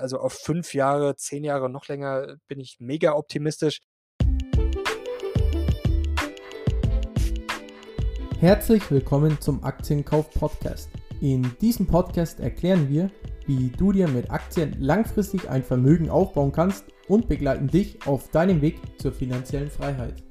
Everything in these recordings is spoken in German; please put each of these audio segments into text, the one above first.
Also auf fünf Jahre, zehn Jahre, noch länger bin ich mega optimistisch. Herzlich willkommen zum Aktienkauf Podcast. In diesem Podcast erklären wir, wie du dir mit Aktien langfristig ein Vermögen aufbauen kannst und begleiten dich auf deinem Weg zur finanziellen Freiheit.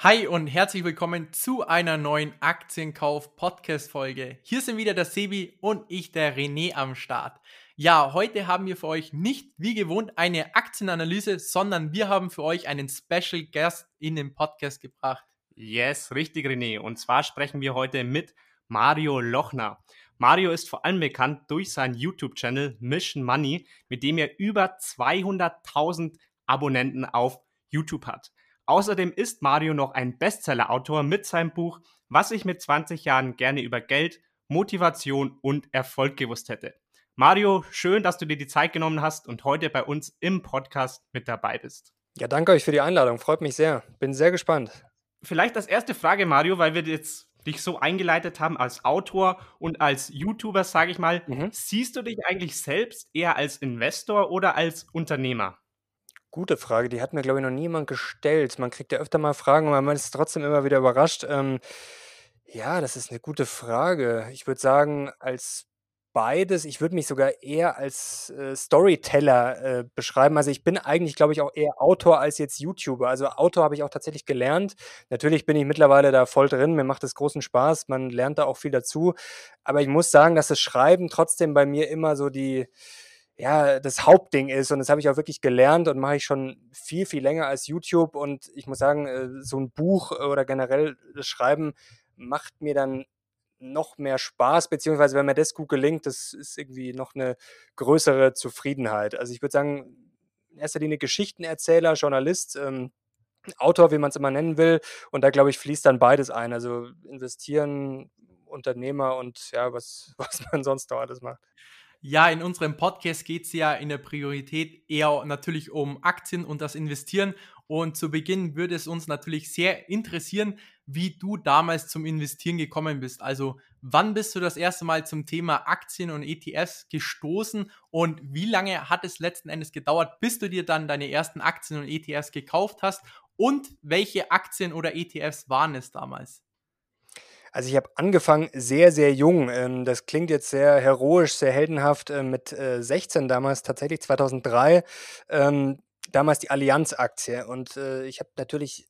Hi und herzlich willkommen zu einer neuen Aktienkauf-Podcast-Folge. Hier sind wieder der Sebi und ich, der René, am Start. Ja, heute haben wir für euch nicht wie gewohnt eine Aktienanalyse, sondern wir haben für euch einen Special Guest in den Podcast gebracht. Yes, richtig, René. Und zwar sprechen wir heute mit Mario Lochner. Mario ist vor allem bekannt durch seinen YouTube-Channel Mission Money, mit dem er über 200.000 Abonnenten auf YouTube hat. Außerdem ist Mario noch ein Bestseller-Autor mit seinem Buch Was ich mit 20 Jahren gerne über Geld, Motivation und Erfolg gewusst hätte. Mario, schön, dass du dir die Zeit genommen hast und heute bei uns im Podcast mit dabei bist. Ja, danke euch für die Einladung. Freut mich sehr. Bin sehr gespannt. Vielleicht als erste Frage, Mario, weil wir jetzt dich so eingeleitet haben als Autor und als YouTuber, sage ich mal. Mhm. Siehst du dich eigentlich selbst eher als Investor oder als Unternehmer? Gute Frage, die hat mir, glaube ich, noch niemand gestellt. Man kriegt ja öfter mal Fragen, aber man ist trotzdem immer wieder überrascht. Ähm, ja, das ist eine gute Frage. Ich würde sagen, als beides. Ich würde mich sogar eher als äh, Storyteller äh, beschreiben. Also ich bin eigentlich, glaube ich, auch eher Autor als jetzt YouTuber. Also Autor habe ich auch tatsächlich gelernt. Natürlich bin ich mittlerweile da voll drin. Mir macht es großen Spaß. Man lernt da auch viel dazu. Aber ich muss sagen, dass das Schreiben trotzdem bei mir immer so die ja, das Hauptding ist. Und das habe ich auch wirklich gelernt und mache ich schon viel, viel länger als YouTube. Und ich muss sagen, äh, so ein Buch oder generell das Schreiben macht mir dann noch mehr Spaß, beziehungsweise wenn mir das gut gelingt, das ist irgendwie noch eine größere Zufriedenheit. Also ich würde sagen, in erster Linie Geschichtenerzähler, Journalist, ähm, Autor, wie man es immer nennen will. Und da, glaube ich, fließt dann beides ein. Also investieren, Unternehmer und ja, was, was man sonst noch alles macht. Ja, in unserem Podcast geht es ja in der Priorität eher natürlich um Aktien und das Investieren. Und zu Beginn würde es uns natürlich sehr interessieren, wie du damals zum Investieren gekommen bist. Also wann bist du das erste Mal zum Thema Aktien und ETFs gestoßen und wie lange hat es letzten Endes gedauert, bis du dir dann deine ersten Aktien und ETFs gekauft hast? Und welche Aktien oder ETFs waren es damals? Also ich habe angefangen sehr, sehr jung. Ähm, das klingt jetzt sehr heroisch, sehr heldenhaft. Äh, mit 16 äh, damals, tatsächlich 2003, ähm, damals die Allianz-Aktie. Und äh, ich habe natürlich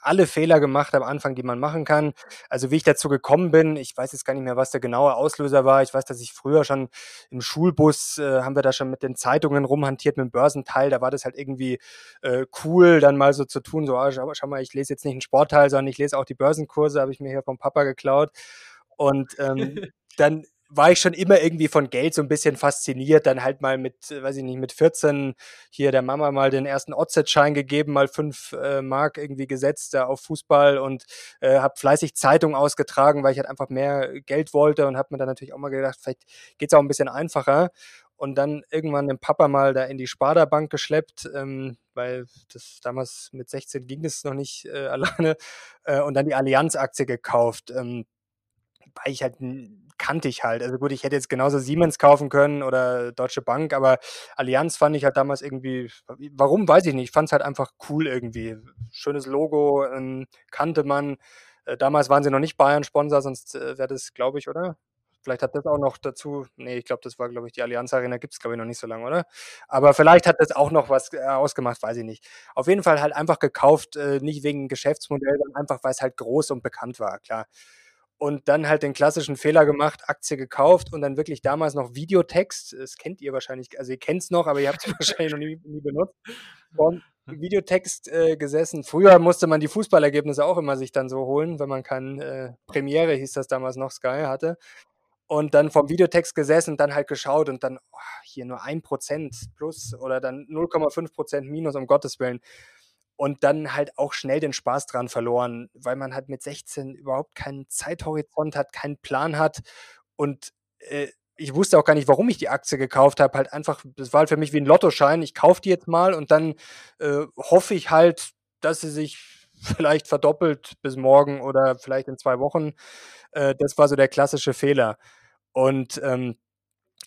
alle Fehler gemacht am Anfang, die man machen kann. Also wie ich dazu gekommen bin, ich weiß jetzt gar nicht mehr, was der genaue Auslöser war. Ich weiß, dass ich früher schon im Schulbus äh, haben wir da schon mit den Zeitungen rumhantiert, mit dem Börsenteil. Da war das halt irgendwie äh, cool, dann mal so zu tun, so, ah, schau, schau, mal, ich lese jetzt nicht einen Sportteil, sondern ich lese auch die Börsenkurse, habe ich mir hier vom Papa geklaut. Und ähm, dann war ich schon immer irgendwie von Geld so ein bisschen fasziniert. Dann halt mal mit, weiß ich nicht, mit 14 hier der Mama mal den ersten Otzet-Schein gegeben, mal fünf äh, Mark irgendwie gesetzt da auf Fußball und äh, habe fleißig Zeitung ausgetragen, weil ich halt einfach mehr Geld wollte und habe mir dann natürlich auch mal gedacht, vielleicht geht's auch ein bisschen einfacher. Und dann irgendwann den Papa mal da in die Sparda-Bank geschleppt, ähm, weil das damals mit 16 ging es noch nicht äh, alleine. Äh, und dann die Allianz-Aktie gekauft. Ähm, weil ich halt kannte ich halt. Also gut, ich hätte jetzt genauso Siemens kaufen können oder Deutsche Bank, aber Allianz fand ich halt damals irgendwie, warum, weiß ich nicht, ich fand es halt einfach cool irgendwie. Schönes Logo, ähm, kannte man. Äh, damals waren sie noch nicht Bayern-Sponsor, sonst äh, wäre das, glaube ich, oder? Vielleicht hat das auch noch dazu, nee, ich glaube, das war, glaube ich, die Allianz Arena gibt es, glaube ich, noch nicht so lange, oder? Aber vielleicht hat das auch noch was äh, ausgemacht, weiß ich nicht. Auf jeden Fall halt einfach gekauft, nicht wegen Geschäftsmodell, sondern einfach, weil es halt groß und bekannt war, klar und dann halt den klassischen Fehler gemacht, Aktie gekauft und dann wirklich damals noch Videotext. Das kennt ihr wahrscheinlich, also ihr kennt es noch, aber ihr habt es wahrscheinlich noch nie, nie benutzt. Und Videotext äh, gesessen. Früher musste man die Fußballergebnisse auch immer sich dann so holen, wenn man kein äh, Premiere, hieß das damals noch, Sky hatte. Und dann vom Videotext gesessen dann halt geschaut und dann oh, hier nur ein Prozent plus oder dann 0,5 Prozent minus, um Gottes Willen und dann halt auch schnell den Spaß dran verloren, weil man halt mit 16 überhaupt keinen Zeithorizont hat, keinen Plan hat und äh, ich wusste auch gar nicht, warum ich die Aktie gekauft habe. Halt einfach, das war halt für mich wie ein Lottoschein. Ich kaufe die jetzt mal und dann äh, hoffe ich halt, dass sie sich vielleicht verdoppelt bis morgen oder vielleicht in zwei Wochen. Äh, das war so der klassische Fehler. Und ähm,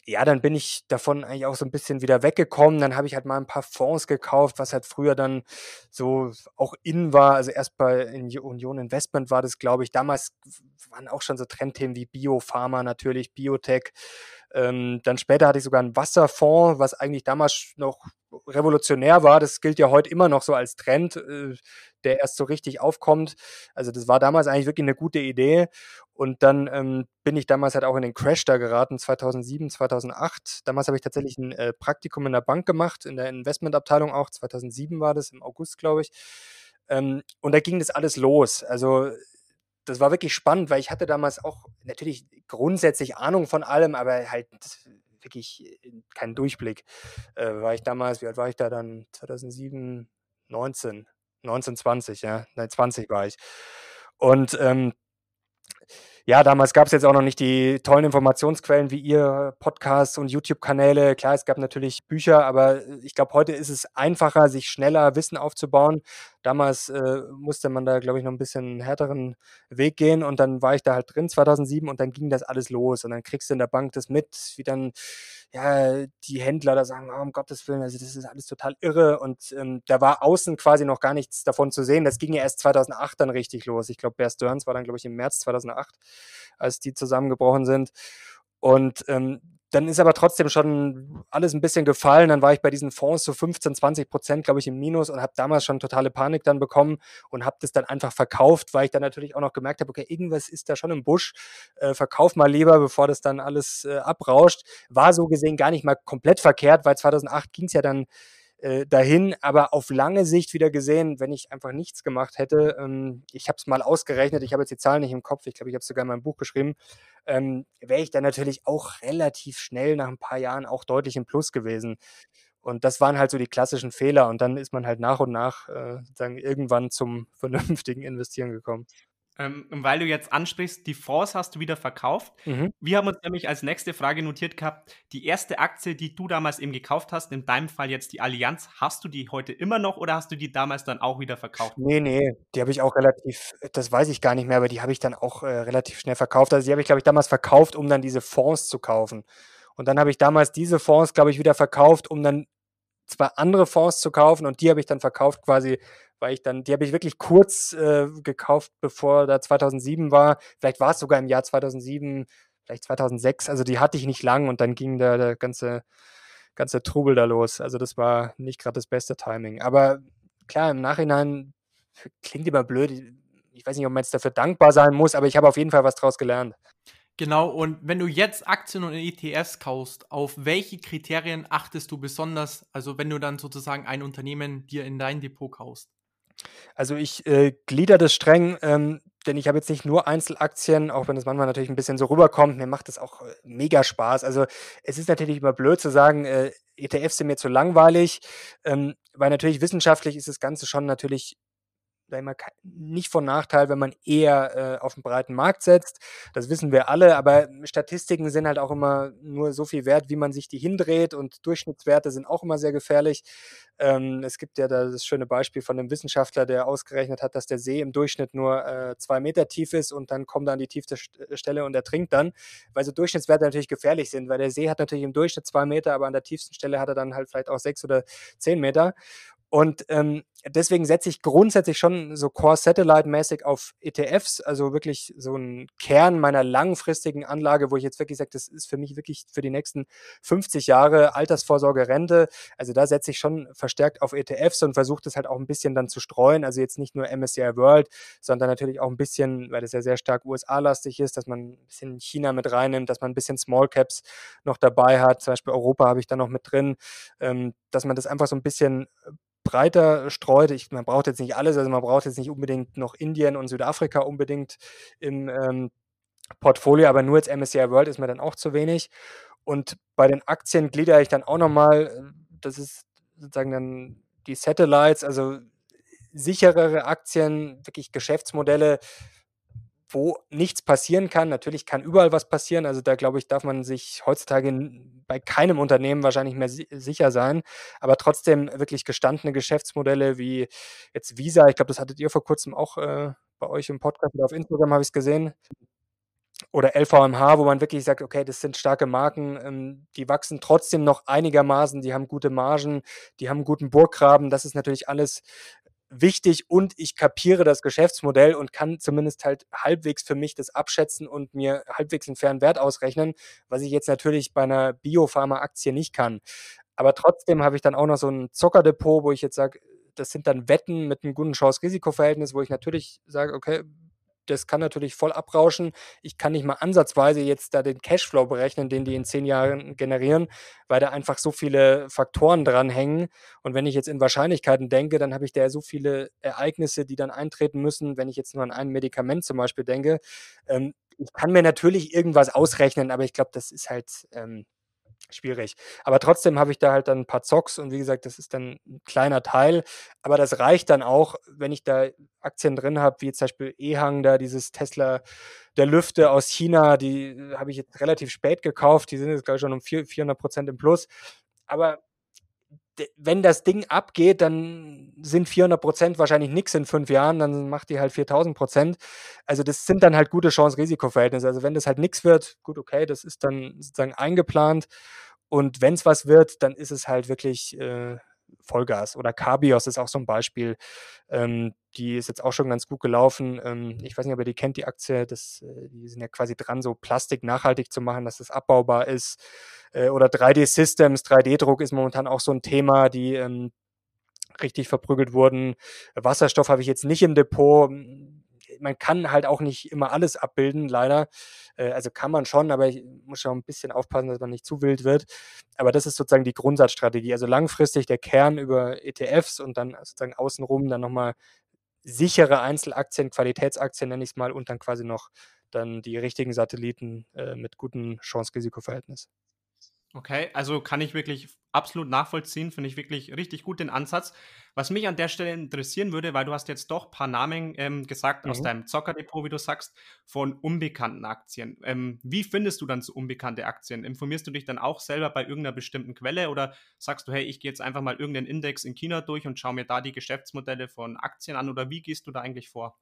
ja, dann bin ich davon eigentlich auch so ein bisschen wieder weggekommen. Dann habe ich halt mal ein paar Fonds gekauft, was halt früher dann so auch in war. Also erst bei Union Investment war das, glaube ich. Damals waren auch schon so Trendthemen wie Biopharma natürlich, Biotech. Ähm, dann später hatte ich sogar einen Wasserfonds, was eigentlich damals noch revolutionär war. Das gilt ja heute immer noch so als Trend, äh, der erst so richtig aufkommt. Also das war damals eigentlich wirklich eine gute Idee. Und dann ähm, bin ich damals halt auch in den Crash da geraten, 2007, 2008. Damals habe ich tatsächlich ein äh, Praktikum in der Bank gemacht, in der Investmentabteilung auch. 2007 war das, im August, glaube ich. Ähm, und da ging das alles los. Also das war wirklich spannend, weil ich hatte damals auch natürlich grundsätzlich Ahnung von allem, aber halt wirklich äh, keinen Durchblick. Äh, war ich damals, wie alt war ich da dann? 2007, 19, 19, 20, ja, nein, 20 war ich. Und ähm, ja, damals gab es jetzt auch noch nicht die tollen Informationsquellen wie ihr Podcasts und YouTube-Kanäle. Klar, es gab natürlich Bücher, aber ich glaube, heute ist es einfacher, sich schneller Wissen aufzubauen. Damals äh, musste man da, glaube ich, noch ein bisschen härteren Weg gehen und dann war ich da halt drin 2007 und dann ging das alles los und dann kriegst du in der Bank das mit, wie dann ja die Händler da sagen, oh, um Gottes Willen, also das ist alles total irre und ähm, da war außen quasi noch gar nichts davon zu sehen. Das ging ja erst 2008 dann richtig los. Ich glaube, Bear Stearns war dann, glaube ich, im März 2008 als die zusammengebrochen sind. Und ähm, dann ist aber trotzdem schon alles ein bisschen gefallen. Dann war ich bei diesen Fonds so 15, 20 Prozent, glaube ich, im Minus und habe damals schon totale Panik dann bekommen und habe das dann einfach verkauft, weil ich dann natürlich auch noch gemerkt habe, okay, irgendwas ist da schon im Busch. Äh, verkauf mal lieber, bevor das dann alles äh, abrauscht. War so gesehen gar nicht mal komplett verkehrt, weil 2008 ging es ja dann äh, dahin, aber auf lange Sicht wieder gesehen, wenn ich einfach nichts gemacht hätte, ähm, ich habe es mal ausgerechnet, ich habe jetzt die Zahlen nicht im Kopf, ich glaube, ich habe es sogar in meinem Buch geschrieben, ähm, wäre ich dann natürlich auch relativ schnell nach ein paar Jahren auch deutlich im Plus gewesen. Und das waren halt so die klassischen Fehler. Und dann ist man halt nach und nach äh, sozusagen irgendwann zum vernünftigen Investieren gekommen. Ähm, weil du jetzt ansprichst, die Fonds hast du wieder verkauft. Mhm. Wir haben uns nämlich als nächste Frage notiert gehabt, die erste Aktie, die du damals eben gekauft hast, in deinem Fall jetzt die Allianz, hast du die heute immer noch oder hast du die damals dann auch wieder verkauft? Nee, nee, die habe ich auch relativ, das weiß ich gar nicht mehr, aber die habe ich dann auch äh, relativ schnell verkauft. Also die habe ich, glaube ich, damals verkauft, um dann diese Fonds zu kaufen. Und dann habe ich damals diese Fonds, glaube ich, wieder verkauft, um dann zwei andere Fonds zu kaufen und die habe ich dann verkauft quasi, weil ich dann, die habe ich wirklich kurz äh, gekauft, bevor da 2007 war. Vielleicht war es sogar im Jahr 2007, vielleicht 2006. Also die hatte ich nicht lang und dann ging da der ganze, ganze Trubel da los. Also das war nicht gerade das beste Timing. Aber klar, im Nachhinein klingt immer blöd. Ich weiß nicht, ob man jetzt dafür dankbar sein muss, aber ich habe auf jeden Fall was draus gelernt. Genau, und wenn du jetzt Aktien und ETFs kaufst, auf welche Kriterien achtest du besonders, also wenn du dann sozusagen ein Unternehmen dir in dein Depot kaufst? Also ich äh, glieder das streng, ähm, denn ich habe jetzt nicht nur Einzelaktien, auch wenn das manchmal natürlich ein bisschen so rüberkommt. Mir macht das auch äh, mega Spaß. Also es ist natürlich immer blöd zu sagen, äh, ETFs sind mir zu langweilig, ähm, weil natürlich wissenschaftlich ist das Ganze schon natürlich sag mal, nicht von Nachteil, wenn man eher äh, auf den breiten Markt setzt. Das wissen wir alle, aber Statistiken sind halt auch immer nur so viel wert, wie man sich die hindreht und Durchschnittswerte sind auch immer sehr gefährlich. Ähm, es gibt ja da das schöne Beispiel von einem Wissenschaftler, der ausgerechnet hat, dass der See im Durchschnitt nur äh, zwei Meter tief ist und dann kommt er an die tiefste äh, Stelle und er trinkt dann, weil so Durchschnittswerte natürlich gefährlich sind, weil der See hat natürlich im Durchschnitt zwei Meter, aber an der tiefsten Stelle hat er dann halt vielleicht auch sechs oder zehn Meter. Und ähm, deswegen setze ich grundsätzlich schon so Core-Satellite-mäßig auf ETFs, also wirklich so ein Kern meiner langfristigen Anlage, wo ich jetzt wirklich sage, das ist für mich wirklich für die nächsten 50 Jahre Altersvorsorge, Rente. Also da setze ich schon verstärkt auf ETFs und versuche das halt auch ein bisschen dann zu streuen. Also jetzt nicht nur MSCI World, sondern natürlich auch ein bisschen, weil das ja sehr stark USA-lastig ist, dass man ein bisschen China mit reinnimmt, dass man ein bisschen Small Caps noch dabei hat. Zum Beispiel Europa habe ich da noch mit drin, ähm, dass man das einfach so ein bisschen breiter streut. Ich, man braucht jetzt nicht alles, also man braucht jetzt nicht unbedingt noch Indien und Südafrika unbedingt im ähm, Portfolio, aber nur als MSCI World ist mir dann auch zu wenig. Und bei den Aktien gliedere ich dann auch nochmal, äh, das ist sozusagen dann die Satellites, also sicherere Aktien, wirklich Geschäftsmodelle, wo nichts passieren kann. Natürlich kann überall was passieren. Also da glaube ich, darf man sich heutzutage bei keinem Unternehmen wahrscheinlich mehr si sicher sein. Aber trotzdem wirklich gestandene Geschäftsmodelle wie jetzt Visa. Ich glaube, das hattet ihr vor kurzem auch äh, bei euch im Podcast oder auf Instagram habe ich es gesehen. oder LVMH, wo man wirklich sagt, okay, das sind starke Marken, ähm, die wachsen trotzdem noch einigermaßen, die haben gute Margen, die haben einen guten Burggraben. Das ist natürlich alles wichtig und ich kapiere das Geschäftsmodell und kann zumindest halt halbwegs für mich das abschätzen und mir halbwegs einen fairen Wert ausrechnen, was ich jetzt natürlich bei einer Biopharma-Aktie nicht kann. Aber trotzdem habe ich dann auch noch so ein Zockerdepot, wo ich jetzt sage, das sind dann Wetten mit einem guten Chance-Risiko-Verhältnis, wo ich natürlich sage, okay, das kann natürlich voll abrauschen. Ich kann nicht mal ansatzweise jetzt da den Cashflow berechnen, den die in zehn Jahren generieren, weil da einfach so viele Faktoren dranhängen. Und wenn ich jetzt in Wahrscheinlichkeiten denke, dann habe ich da so viele Ereignisse, die dann eintreten müssen. Wenn ich jetzt nur an ein Medikament zum Beispiel denke, ähm, ich kann mir natürlich irgendwas ausrechnen, aber ich glaube, das ist halt ähm, schwierig. Aber trotzdem habe ich da halt dann ein paar Zocks und wie gesagt, das ist dann ein kleiner Teil. Aber das reicht dann auch, wenn ich da Aktien drin habe, wie zum Beispiel Ehang, da dieses Tesla der Lüfte aus China, die äh, habe ich jetzt relativ spät gekauft. Die sind jetzt, glaube ich, schon um 400 Prozent im Plus. Aber wenn das Ding abgeht, dann sind 400 Prozent wahrscheinlich nichts in fünf Jahren, dann macht die halt 4000 Prozent. Also das sind dann halt gute Chance-Risiko-Verhältnisse. Also wenn das halt nichts wird, gut, okay, das ist dann sozusagen eingeplant. Und wenn es was wird, dann ist es halt wirklich äh, Vollgas. Oder Cabios ist auch so ein Beispiel. Ähm, die ist jetzt auch schon ganz gut gelaufen. Ähm, ich weiß nicht, ob ihr die kennt, die Aktie. Das, äh, die sind ja quasi dran, so Plastik nachhaltig zu machen, dass es abbaubar ist. Äh, oder 3D-Systems, 3D-Druck ist momentan auch so ein Thema, die ähm, richtig verprügelt wurden. Wasserstoff habe ich jetzt nicht im Depot man kann halt auch nicht immer alles abbilden, leider. Äh, also kann man schon, aber ich muss schon ein bisschen aufpassen, dass man nicht zu wild wird. Aber das ist sozusagen die Grundsatzstrategie. Also langfristig der Kern über ETFs und dann sozusagen außenrum dann nochmal sichere Einzelaktien, Qualitätsaktien nenne ich es mal, und dann quasi noch dann die richtigen Satelliten äh, mit gutem Chance-Risiko-Verhältnis. Okay, also kann ich wirklich absolut nachvollziehen, finde ich wirklich richtig gut den Ansatz. Was mich an der Stelle interessieren würde, weil du hast jetzt doch ein paar Namen ähm, gesagt mhm. aus deinem Zockerdepot, wie du sagst, von unbekannten Aktien. Ähm, wie findest du dann so unbekannte Aktien? Informierst du dich dann auch selber bei irgendeiner bestimmten Quelle oder sagst du, hey, ich gehe jetzt einfach mal irgendeinen Index in China durch und schaue mir da die Geschäftsmodelle von Aktien an oder wie gehst du da eigentlich vor?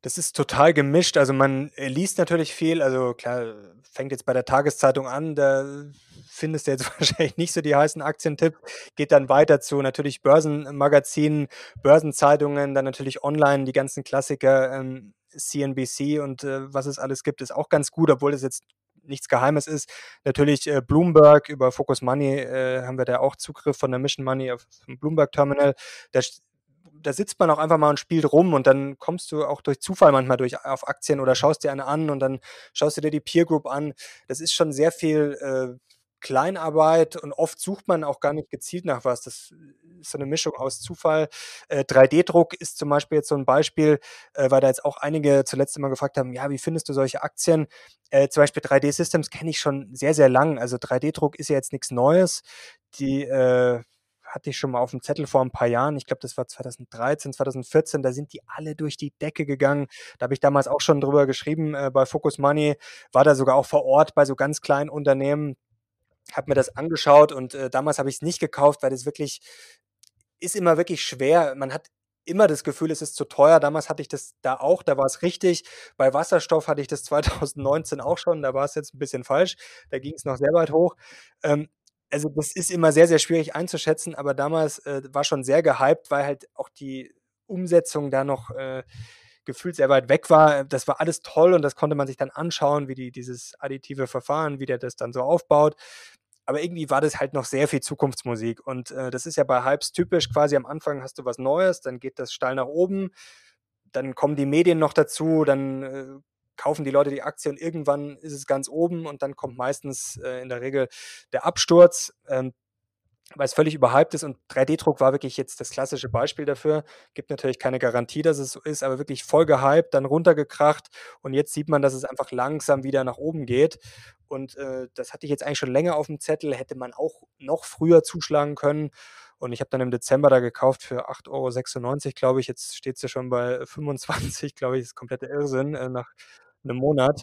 Das ist total gemischt. Also man äh, liest natürlich viel. Also klar, fängt jetzt bei der Tageszeitung an, da findest du jetzt wahrscheinlich nicht so die heißen Aktientipps. Geht dann weiter zu natürlich Börsenmagazinen, Börsenzeitungen, dann natürlich online die ganzen Klassiker, ähm, CNBC und äh, was es alles gibt, ist auch ganz gut, obwohl das jetzt nichts Geheimes ist. Natürlich äh, Bloomberg über Focus Money äh, haben wir da auch Zugriff von der Mission Money auf dem Bloomberg Terminal. Da da sitzt man auch einfach mal und spielt rum und dann kommst du auch durch Zufall manchmal durch auf Aktien oder schaust dir eine an und dann schaust du dir die Peer Group an. Das ist schon sehr viel äh, Kleinarbeit und oft sucht man auch gar nicht gezielt nach was. Das ist so eine Mischung aus Zufall. Äh, 3D-Druck ist zum Beispiel jetzt so ein Beispiel, äh, weil da jetzt auch einige zuletzt immer gefragt haben, ja, wie findest du solche Aktien? Äh, zum Beispiel 3D-Systems kenne ich schon sehr, sehr lang. Also 3D-Druck ist ja jetzt nichts Neues. Die äh, hatte ich schon mal auf dem Zettel vor ein paar Jahren. Ich glaube, das war 2013, 2014. Da sind die alle durch die Decke gegangen. Da habe ich damals auch schon drüber geschrieben äh, bei Focus Money. War da sogar auch vor Ort bei so ganz kleinen Unternehmen. Habe mir das angeschaut und äh, damals habe ich es nicht gekauft, weil das wirklich ist immer wirklich schwer. Man hat immer das Gefühl, es ist zu teuer. Damals hatte ich das da auch, da war es richtig. Bei Wasserstoff hatte ich das 2019 auch schon, da war es jetzt ein bisschen falsch. Da ging es noch sehr weit hoch. Ähm, also das ist immer sehr, sehr schwierig einzuschätzen, aber damals äh, war schon sehr gehypt, weil halt auch die Umsetzung da noch äh, gefühlt sehr weit weg war. Das war alles toll und das konnte man sich dann anschauen, wie die dieses additive Verfahren, wie der das dann so aufbaut. Aber irgendwie war das halt noch sehr viel Zukunftsmusik. Und äh, das ist ja bei Hypes typisch. Quasi am Anfang hast du was Neues, dann geht das steil nach oben, dann kommen die Medien noch dazu, dann äh, kaufen die Leute die Aktie und irgendwann ist es ganz oben und dann kommt meistens äh, in der Regel der Absturz. Ähm, weil es völlig überhyped ist und 3D-Druck war wirklich jetzt das klassische Beispiel dafür. Gibt natürlich keine Garantie, dass es so ist, aber wirklich voll gehypt, dann runtergekracht und jetzt sieht man, dass es einfach langsam wieder nach oben geht. Und äh, das hatte ich jetzt eigentlich schon länger auf dem Zettel, hätte man auch noch früher zuschlagen können. Und ich habe dann im Dezember da gekauft für 8,96 Euro, glaube ich. Jetzt steht es ja schon bei 25, glaube ich. Das ist kompletter Irrsinn äh, nach einem Monat.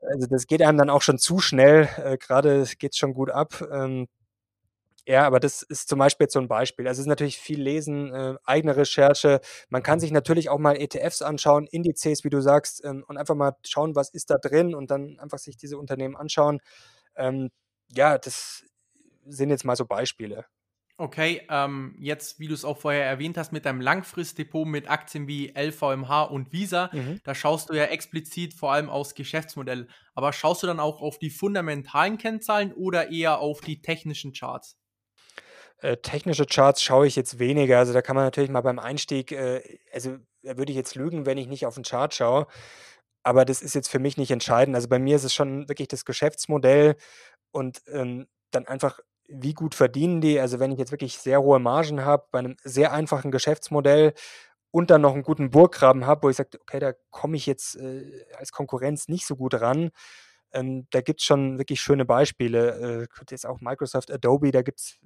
Also das geht einem dann auch schon zu schnell. Äh, Gerade geht es schon gut ab. Ähm, Ja, aber das ist zum Beispiel jetzt so ein Beispiel. Also, es ist natürlich viel Lesen, äh, eigene Recherche. Man kann sich natürlich auch mal ETFs anschauen, Indizes, wie du sagst, ähm, und einfach mal schauen, was ist da drin und dann einfach sich diese Unternehmen anschauen. Ähm, ja, das sind jetzt mal so Beispiele. Okay, ähm, jetzt, wie du es auch vorher erwähnt hast, mit deinem Langfristdepot mit Aktien wie LVMH und Visa, mhm. da schaust du ja explizit vor allem aufs Geschäftsmodell. Aber schaust du dann auch auf die fundamentalen Kennzahlen oder eher auf die technischen Charts? Äh, technische Charts schaue ich jetzt weniger. Also da kann man natürlich mal beim Einstieg, äh, also da würde ich jetzt lügen, wenn ich nicht auf den Chart schaue. Aber das ist jetzt für mich nicht entscheidend. Also bei mir ist es schon wirklich das Geschäftsmodell und ähm, dann einfach, wie gut verdienen die. Also wenn ich jetzt wirklich sehr hohe Margen habe, bei einem sehr einfachen Geschäftsmodell und dann noch einen guten Burggraben habe, wo ich sage, okay, da komme ich jetzt äh, als Konkurrenz nicht so gut ran. Ähm, da gibt es schon wirklich schöne Beispiele. Äh, jetzt auch Microsoft, Adobe, da gibt es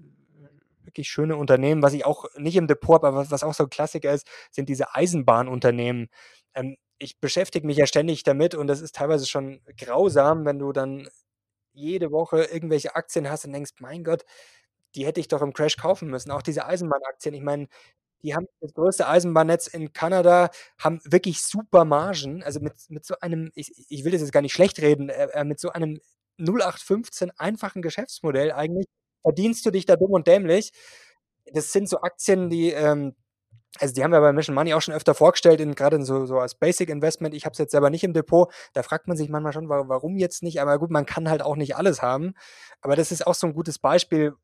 wirklich schöne Unternehmen. Was ich auch nicht im Depot habe, aber was, was auch so ein Klassiker ist, sind diese Eisenbahnunternehmen. Ähm, ich beschäftige mich ja ständig damit und das ist teilweise schon grausam, wenn du dann jede Woche irgendwelche Aktien hast und denkst, mein Gott, die hätte ich doch im Crash kaufen müssen. Auch diese Eisenbahnaktien. Ich meine, die haben das größte Eisenbahnnetz in Kanada, haben wirklich super Margen. Also mit, mit so einem, ich, ich will das jetzt gar nicht schlecht reden, äh, äh mit so einem 0815 einfachen Geschäftsmodell eigentlich verdienst du dich da dumm und dämlich. Das sind so Aktien, die, ähm, also die haben wir bei Mission Money auch schon öfter vorgestellt, in, gerade in so, so als Basic Investment. Ich habe es jetzt selber nicht im Depot. Da fragt man sich manchmal schon, warum jetzt nicht. Aber gut, man kann halt auch nicht alles haben. Aber das ist auch so ein gutes Beispiel.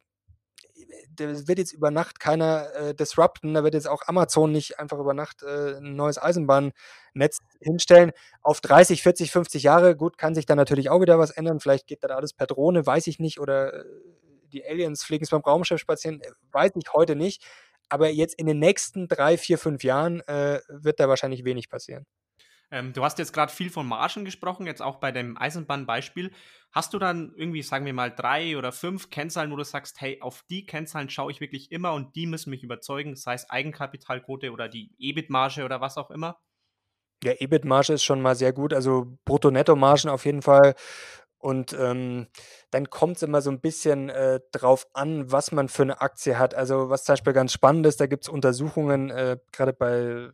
Das wird jetzt über Nacht keiner äh, disrupten. Da wird jetzt auch Amazon nicht einfach über Nacht äh, ein neues Eisenbahnnetz hinstellen. Auf 30, 40, 50 Jahre, gut, kann sich da natürlich auch wieder was ändern. Vielleicht geht da alles per Drohne, weiß ich nicht. Oder äh, die Aliens fliegen beim Raumschiff spazieren, äh, weiß ich heute nicht. Aber jetzt in den nächsten drei, vier, fünf Jahren äh, wird da wahrscheinlich wenig passieren. Ähm, du hast jetzt gerade viel von Margen gesprochen, jetzt auch bei dem Eisenbahnbeispiel. Hast du dann irgendwie, sagen wir mal, drei oder fünf Kennzahlen, wo du sagst, hey, auf die Kennzahlen schaue ich wirklich immer und die müssen mich überzeugen, sei es Eigenkapitalquote oder die EBIT-Marge oder was auch immer? Ja, EBIT-Marge ist schon mal sehr gut, also Brutto-Netto-Margen auf jeden Fall. Und ähm, dann kommt es immer so ein bisschen äh, drauf an, was man für eine Aktie hat. Also was zum Beispiel ganz spannend ist, da gibt es Untersuchungen, äh, gerade bei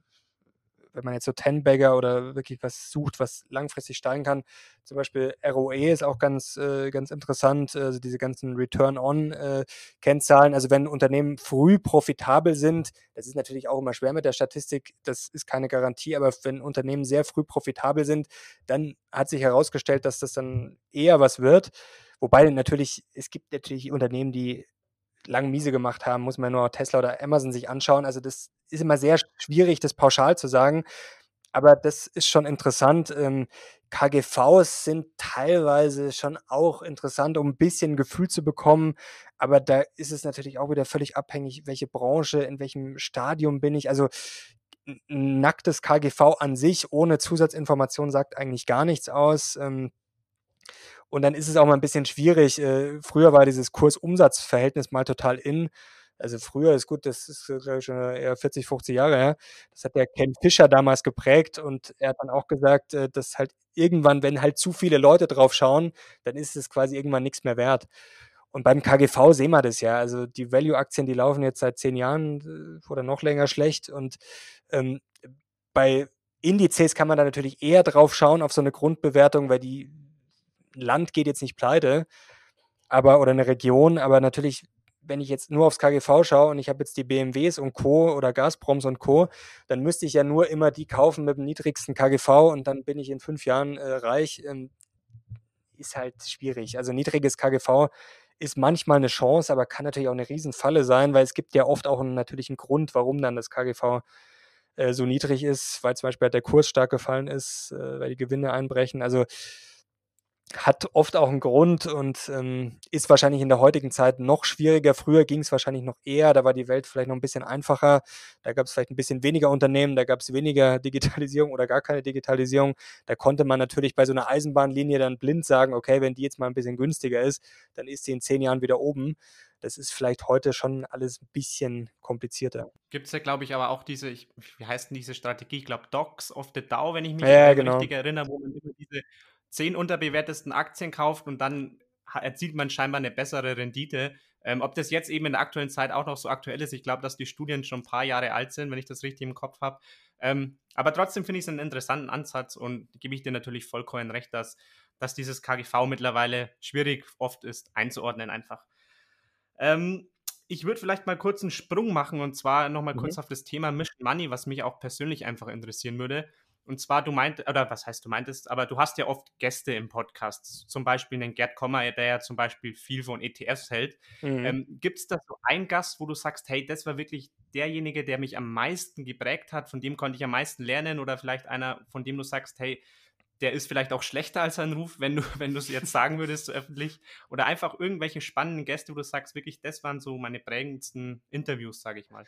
wenn man jetzt so Ten-Bagger oder wirklich was sucht, was langfristig steigen kann, zum Beispiel ROE ist auch ganz, äh, ganz interessant, also diese ganzen Return-on-Kennzahlen. Äh, also wenn Unternehmen früh profitabel sind, das ist natürlich auch immer schwer mit der Statistik, das ist keine Garantie, aber wenn Unternehmen sehr früh profitabel sind, dann hat sich herausgestellt, dass das dann eher was wird. Wobei natürlich, es gibt natürlich Unternehmen, die lang miese gemacht haben, muss man nur Tesla oder Amazon sich anschauen. Also das ist immer sehr schwierig, das pauschal zu sagen. Aber das ist schon interessant. Ähm, KGVs sind teilweise schon auch interessant, um ein bisschen Gefühl zu bekommen. Aber da ist es natürlich auch wieder völlig abhängig, welche Branche, in welchem Stadium bin ich. Also nacktes KGV an sich ohne Zusatzinformation sagt eigentlich gar nichts aus. Ähm, und dann ist es auch mal ein bisschen schwierig. Äh, früher war dieses Kurs-Umsatz-Verhältnis mal total in. Also früher ist gut, das ist glaube ich, schon eher 40, 50 Jahre her. Das hat der Ken Fischer damals geprägt und er hat dann auch gesagt, äh, dass halt irgendwann, wenn halt zu viele Leute drauf schauen, dann ist es quasi irgendwann nichts mehr wert. Und beim KGV sehen wir das ja. Also die Value-Aktien, die laufen jetzt seit zehn Jahren äh, oder noch länger schlecht. Und ähm, bei Indizes kann man da natürlich eher drauf schauen, auf so eine Grundbewertung, weil die Land geht jetzt nicht pleite, aber oder eine Region, aber natürlich, wenn ich jetzt nur aufs KGV schaue und ich habe jetzt die BMWs und Co. oder Gazproms und Co., dann müsste ich ja nur immer die kaufen mit dem niedrigsten KGV und dann bin ich in fünf Jahren äh, reich. Ähm, ist halt schwierig. Also niedriges KGV ist manchmal eine Chance, aber kann natürlich auch eine Riesenfalle sein, weil es gibt ja oft auch einen natürlichen Grund, warum dann das KGV äh, so niedrig ist, weil zum Beispiel halt der Kurs stark gefallen ist, äh, weil die Gewinne einbrechen. Also hat oft auch einen Grund und ähm, ist wahrscheinlich in der heutigen Zeit noch schwieriger. Früher ging es wahrscheinlich noch eher, da war die Welt vielleicht noch ein bisschen einfacher. Da gab es vielleicht ein bisschen weniger Unternehmen, da gab es weniger Digitalisierung oder gar keine Digitalisierung. Da konnte man natürlich bei so einer Eisenbahnlinie dann blind sagen, okay, wenn die jetzt mal ein bisschen günstiger ist, dann ist sie in zehn Jahren wieder oben. Das ist vielleicht heute schon alles ein bisschen komplizierter. Gibt es ja, glaube ich, aber auch diese, wie heißt denn diese Strategie? Ich glaube, Docs of the Dow, wenn ich mich ja, genau. richtig erinnere, wo man immer diese zehn unterbewertesten Aktien kauft und dann erzielt man scheinbar eine bessere Rendite. Ähm, ob das jetzt eben in der aktuellen Zeit auch noch so aktuell ist, ich glaube, dass die Studien schon ein paar Jahre alt sind, wenn ich das richtig im Kopf habe. Ähm, aber trotzdem finde ich es einen interessanten Ansatz und gebe ich dir natürlich vollkommen recht, dass, dass dieses KGV mittlerweile schwierig oft ist einzuordnen einfach. Ähm, ich würde vielleicht mal kurz einen Sprung machen und zwar nochmal mhm. kurz auf das Thema Mission Money, was mich auch persönlich einfach interessieren würde. Und zwar, du meintest, oder was heißt du meintest, aber du hast ja oft Gäste im Podcast, zum Beispiel den Gerd Kommer, der ja zum Beispiel viel von ETFs hält. Mhm. Ähm, Gibt es da so einen Gast, wo du sagst, hey, das war wirklich derjenige, der mich am meisten geprägt hat, von dem konnte ich am meisten lernen oder vielleicht einer, von dem du sagst, hey, der ist vielleicht auch schlechter als sein Ruf, wenn du, wenn du es jetzt sagen würdest öffentlich. Oder einfach irgendwelche spannenden Gäste, wo du sagst, wirklich, das waren so meine prägendsten Interviews, sage ich mal.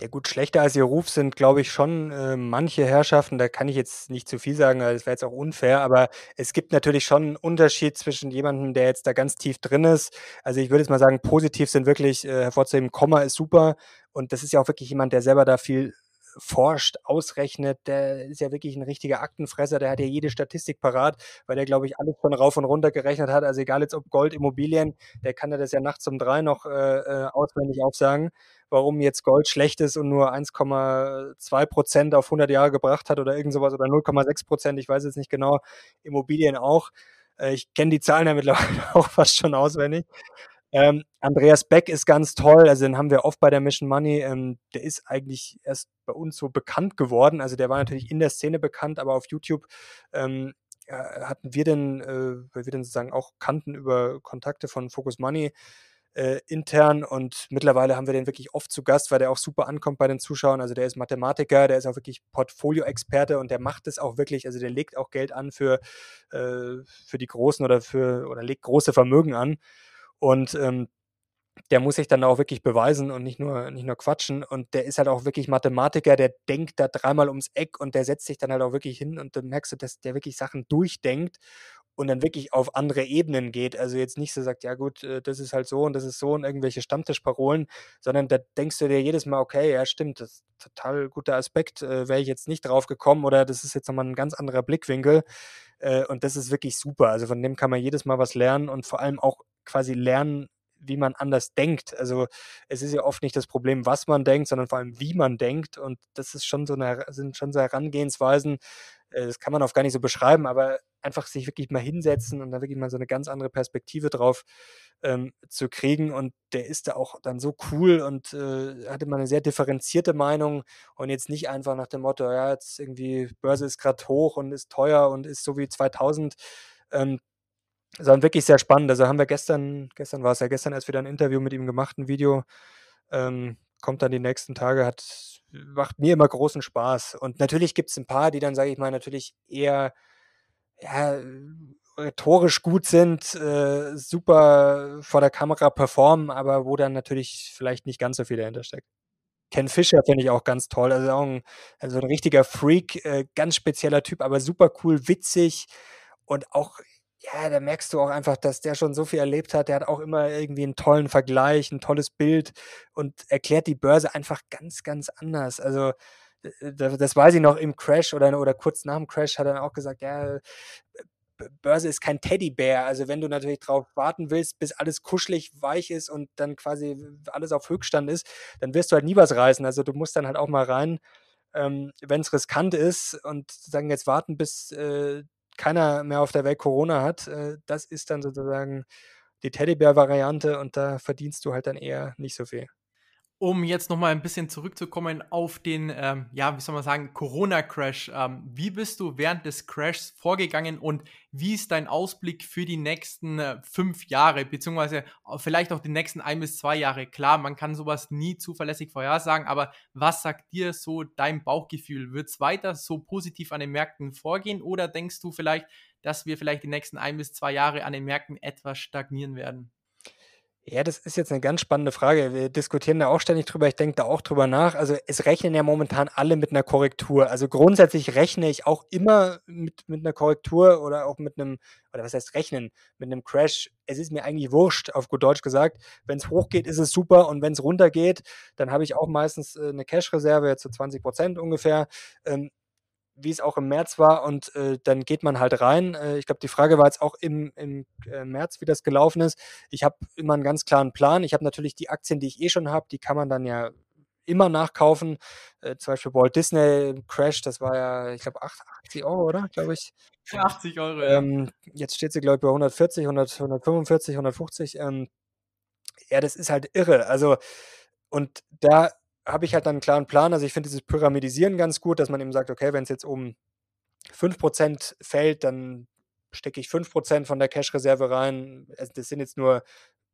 Ja gut, schlechter als ihr Ruf sind, glaube ich, schon äh, manche Herrschaften. Da kann ich jetzt nicht zu viel sagen, das wäre jetzt auch unfair. Aber es gibt natürlich schon einen Unterschied zwischen jemandem, der jetzt da ganz tief drin ist. Also ich würde jetzt mal sagen, positiv sind wirklich äh, hervorzuheben, Komma ist super. Und das ist ja auch wirklich jemand, der selber da viel forscht, ausrechnet, der ist ja wirklich ein richtiger Aktenfresser, der hat ja jede Statistik parat, weil der, glaube ich, alles von rauf und runter gerechnet hat. Also egal jetzt ob Gold, Immobilien, der kann ja das ja nachts um drei noch äh, äh auswendig aufsagen, warum jetzt Gold schlecht ist und nur 1,2 Prozent auf 100 Jahre gebracht hat oder irgend sowas oder 0,6 Prozent, ich weiß jetzt nicht genau, Immobilien auch. Äh, ich kenne die Zahlen ja mittlerweile auch fast schon auswendig. Ähm, Andreas Beck ist ganz toll, also den haben wir oft bei der Mission Money. Ähm, der ist eigentlich erst bei uns so bekannt geworden. Also der war natürlich in der Szene bekannt, aber auf YouTube ähm, hatten wir denn, äh, weil wir dann sozusagen auch kannten über Kontakte von Focus Money äh, intern und mittlerweile haben wir den wirklich oft zu Gast, weil der auch super ankommt bei den Zuschauern. Also der ist Mathematiker, der ist auch wirklich Portfolio-Experte und der macht es auch wirklich, also der legt auch Geld an für, äh, für die Großen oder für oder legt große Vermögen an. Und ähm, der muss sich dann auch wirklich beweisen und nicht nur, nicht nur quatschen. Und der ist halt auch wirklich Mathematiker, der denkt da dreimal ums Eck und der setzt sich dann halt auch wirklich hin und dann merkst du, dass der wirklich Sachen durchdenkt und dann wirklich auf andere Ebenen geht. Also jetzt nicht so sagt, ja gut, äh, das ist halt so und das ist so und irgendwelche Stammtischparolen, sondern da denkst du dir jedes Mal, okay, ja stimmt, das ist ein total guter Aspekt, äh, wäre ich jetzt nicht drauf gekommen oder das ist jetzt nochmal ein ganz anderer Blickwinkel. Äh, und das ist wirklich super. Also von dem kann man jedes Mal was lernen und vor allem auch quasi lernen, wie man anders denkt. Also es ist ja oft nicht das Problem, was man denkt, sondern vor allem, wie man denkt. Und das ist schon so eine, sind schon so Herangehensweisen, das kann man auch gar nicht so beschreiben, aber einfach sich wirklich mal hinsetzen und da wirklich mal so eine ganz andere Perspektive drauf ähm, zu kriegen. Und der ist da auch dann so cool und äh, hatte mal eine sehr differenzierte Meinung und jetzt nicht einfach nach dem Motto, ja, jetzt irgendwie Börse ist gerade hoch und ist teuer und ist so wie 2000. Ähm, sondern wirklich sehr spannend. Also haben wir gestern, gestern war es ja gestern erst wieder ein Interview mit ihm gemacht, ein Video. Ähm, kommt dann die nächsten Tage, hat, macht mir immer großen Spaß. Und natürlich gibt es ein paar, die dann, sage ich mal, natürlich eher ja, rhetorisch gut sind, äh, super vor der Kamera performen, aber wo dann natürlich vielleicht nicht ganz so viel dahinter steckt. Ken Fischer finde ich auch ganz toll. Also auch ein, also ein richtiger Freak, äh, ganz spezieller Typ, aber super cool, witzig und auch ja, da merkst du auch einfach, dass der schon so viel erlebt hat. Der hat auch immer irgendwie einen tollen Vergleich, ein tolles Bild und erklärt die Börse einfach ganz, ganz anders. Also das weiß ich noch im Crash oder, oder kurz nach dem Crash hat er auch gesagt, ja, Börse ist kein Teddybär. Also wenn du natürlich drauf warten willst, bis alles kuschelig weich ist und dann quasi alles auf Höchststand ist, dann wirst du halt nie was reißen. Also du musst dann halt auch mal rein, ähm, wenn es riskant ist und sagen jetzt warten, bis äh, keiner mehr auf der Welt Corona hat, äh, das ist dann sozusagen die Teddybär-Variante und da verdienst du halt dann eher nicht so viel um jetzt nochmal ein bisschen zurückzukommen auf den, ähm, ja, wie soll man sagen, Corona-Crash. Ähm, wie bist du während des Crashs vorgegangen und wie ist dein Ausblick für die nächsten äh, fünf Jahre, beziehungsweise vielleicht auch die nächsten ein bis zwei Jahre? Klar, man kann sowas nie zuverlässig vorhersagen, aber was sagt dir so dein Bauchgefühl? Wird es weiter so positiv an den Märkten vorgehen oder denkst du vielleicht, dass wir vielleicht die nächsten ein bis zwei Jahre an den Märkten etwas stagnieren werden? Ja, das ist jetzt eine ganz spannende Frage. Wir diskutieren da auch ständig drüber. Ich denke da auch drüber nach. Also es rechnen ja momentan alle mit einer Korrektur. Also grundsätzlich rechne ich auch immer mit, mit einer Korrektur oder auch mit einem, oder was heißt rechnen, mit einem Crash. Es ist mir eigentlich wurscht, auf gut Deutsch gesagt. Wenn es hochgeht, ist es super. Und wenn es runtergeht, dann habe ich auch meistens äh, eine Cash-Reserve, zu 20 Prozent ungefähr. Ähm, wie es auch im März war und äh, dann geht man halt rein. Äh, ich glaube, die Frage war jetzt auch im, im äh, März, wie das gelaufen ist. Ich habe immer einen ganz klaren Plan. Ich habe natürlich die Aktien, die ich eh schon habe, die kann man dann ja immer nachkaufen. Äh, zum Beispiel Walt Disney Crash, das war ja, ich glaube, 80 Euro, oder? Glaube ich. 80 Euro, ja. Ähm, jetzt steht sie, glaube ich, bei 140, 100, 145, 150. Ähm, ja, das ist halt irre. Also, und da habe ich halt dann einen klaren Plan. Also ich finde dieses Pyramidisieren ganz gut, dass man eben sagt, okay, wenn es jetzt um 5% fällt, dann stecke ich 5% von der Cash-Reserve rein. Das sind jetzt nur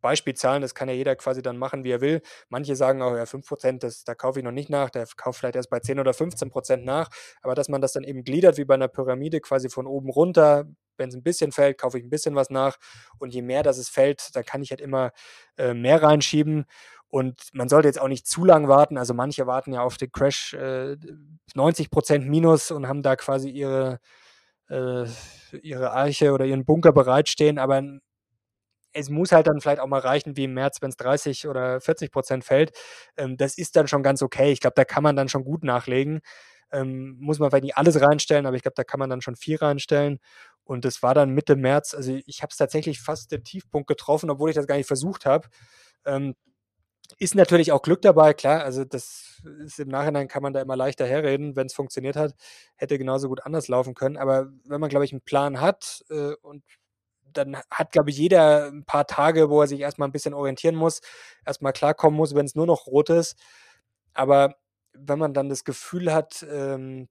Beispielzahlen, das kann ja jeder quasi dann machen, wie er will. Manche sagen auch, ja, 5%, das, da kaufe ich noch nicht nach, der kauft vielleicht erst bei 10 oder 15% nach. Aber dass man das dann eben gliedert wie bei einer Pyramide, quasi von oben runter, wenn es ein bisschen fällt, kaufe ich ein bisschen was nach. Und je mehr das es fällt, dann kann ich halt immer äh, mehr reinschieben. Und man sollte jetzt auch nicht zu lang warten. Also manche warten ja auf den Crash äh, 90% Minus und haben da quasi ihre, äh, ihre Arche oder ihren Bunker bereitstehen. Aber es muss halt dann vielleicht auch mal reichen, wie im März, wenn es 30 oder 40 Prozent fällt. Ähm, das ist dann schon ganz okay. Ich glaube, da kann man dann schon gut nachlegen. Ähm, muss man vielleicht nicht alles reinstellen, aber ich glaube, da kann man dann schon viel reinstellen. Und das war dann Mitte März. Also ich habe es tatsächlich fast den Tiefpunkt getroffen, obwohl ich das gar nicht versucht habe. Ähm, ist natürlich auch Glück dabei, klar. Also das ist im Nachhinein kann man da immer leichter herreden, wenn es funktioniert hat. Hätte genauso gut anders laufen können. Aber wenn man, glaube ich, einen Plan hat äh, und dann hat, glaube ich, jeder ein paar Tage, wo er sich erstmal ein bisschen orientieren muss, erstmal klarkommen muss, wenn es nur noch rot ist. Aber wenn man dann das Gefühl hat, ähm,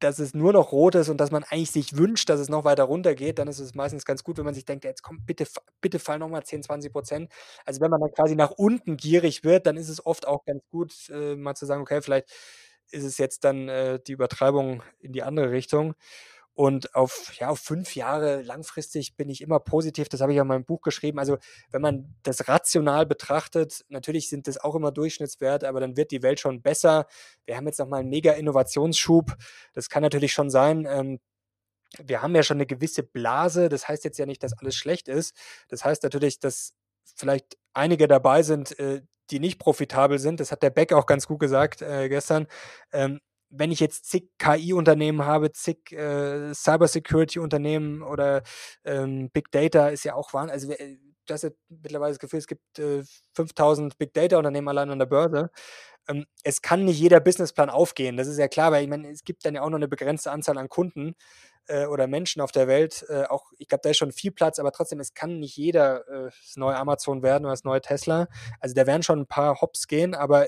dass es nur noch rot ist und dass man eigentlich sich wünscht, dass es noch weiter runter geht, dann ist es meistens ganz gut, wenn man sich denkt, jetzt komm, bitte, bitte fall nochmal 10, 20 Prozent. Also wenn man dann quasi nach unten gierig wird, dann ist es oft auch ganz gut, äh, mal zu sagen, okay, vielleicht ist es jetzt dann äh, die Übertreibung in die andere Richtung. Und auf, ja, auf fünf Jahre langfristig bin ich immer positiv. Das habe ich ja in meinem Buch geschrieben. Also, wenn man das rational betrachtet, natürlich sind das auch immer Durchschnittswerte, aber dann wird die Welt schon besser. Wir haben jetzt nochmal einen mega Innovationsschub. Das kann natürlich schon sein. Ähm, wir haben ja schon eine gewisse Blase. Das heißt jetzt ja nicht, dass alles schlecht ist. Das heißt natürlich, dass vielleicht einige dabei sind, äh, die nicht profitabel sind. Das hat der Beck auch ganz gut gesagt äh, gestern. Ähm, wenn ich jetzt zig KI-Unternehmen habe, zig äh, Cybersecurity-Unternehmen oder ähm, Big Data ist ja auch Wahnsinn. Also äh, du hast ja mittlerweile das Gefühl, es gibt äh, 5000 Big Data-Unternehmen allein an der Börse. Ähm, es kann nicht jeder Businessplan aufgehen, das ist ja klar, weil ich meine, es gibt dann ja auch noch eine begrenzte Anzahl an Kunden äh, oder Menschen auf der Welt. Äh, auch, ich glaube, da ist schon viel Platz, aber trotzdem, es kann nicht jeder äh, das neue Amazon werden oder das neue Tesla. Also da werden schon ein paar Hops gehen, aber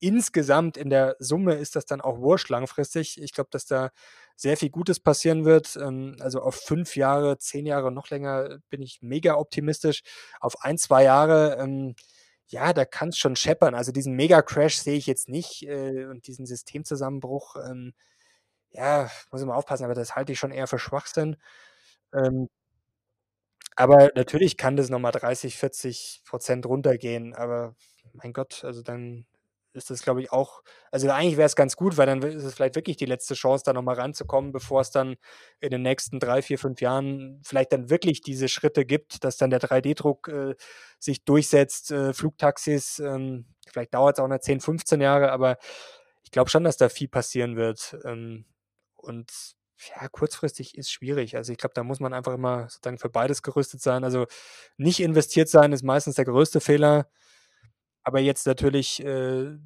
insgesamt in der Summe ist das dann auch wurscht langfristig. Ich glaube, dass da sehr viel Gutes passieren wird. Ähm, also auf fünf Jahre, zehn Jahre, noch länger bin ich mega optimistisch. Auf ein, zwei Jahre, ähm, ja, da kann es schon scheppern. Also diesen Mega-Crash sehe ich jetzt nicht äh, und diesen Systemzusammenbruch, ähm, ja, muss ich mal aufpassen, aber das halte ich schon eher für Schwachsinn. aber natürlich kann das nochmal 30, 40 Prozent runtergehen, aber mein Gott, also dann ist das, glaube ich, auch, also eigentlich wäre es ganz gut, weil dann ist es vielleicht wirklich die letzte Chance, da nochmal ranzukommen, bevor es dann in den nächsten drei, vier, fünf Jahren vielleicht dann wirklich diese Schritte gibt, dass dann der 3D-Druck äh, sich durchsetzt, äh, Flugtaxis, ähm, vielleicht dauert es auch noch 10, 15 Jahre, aber ich glaube schon, dass da viel passieren wird. Ähm, und ja, kurzfristig ist schwierig. Also ich glaube, da muss man einfach immer sozusagen für beides gerüstet sein. Also nicht investiert sein ist meistens der größte Fehler. Aber jetzt natürlich äh,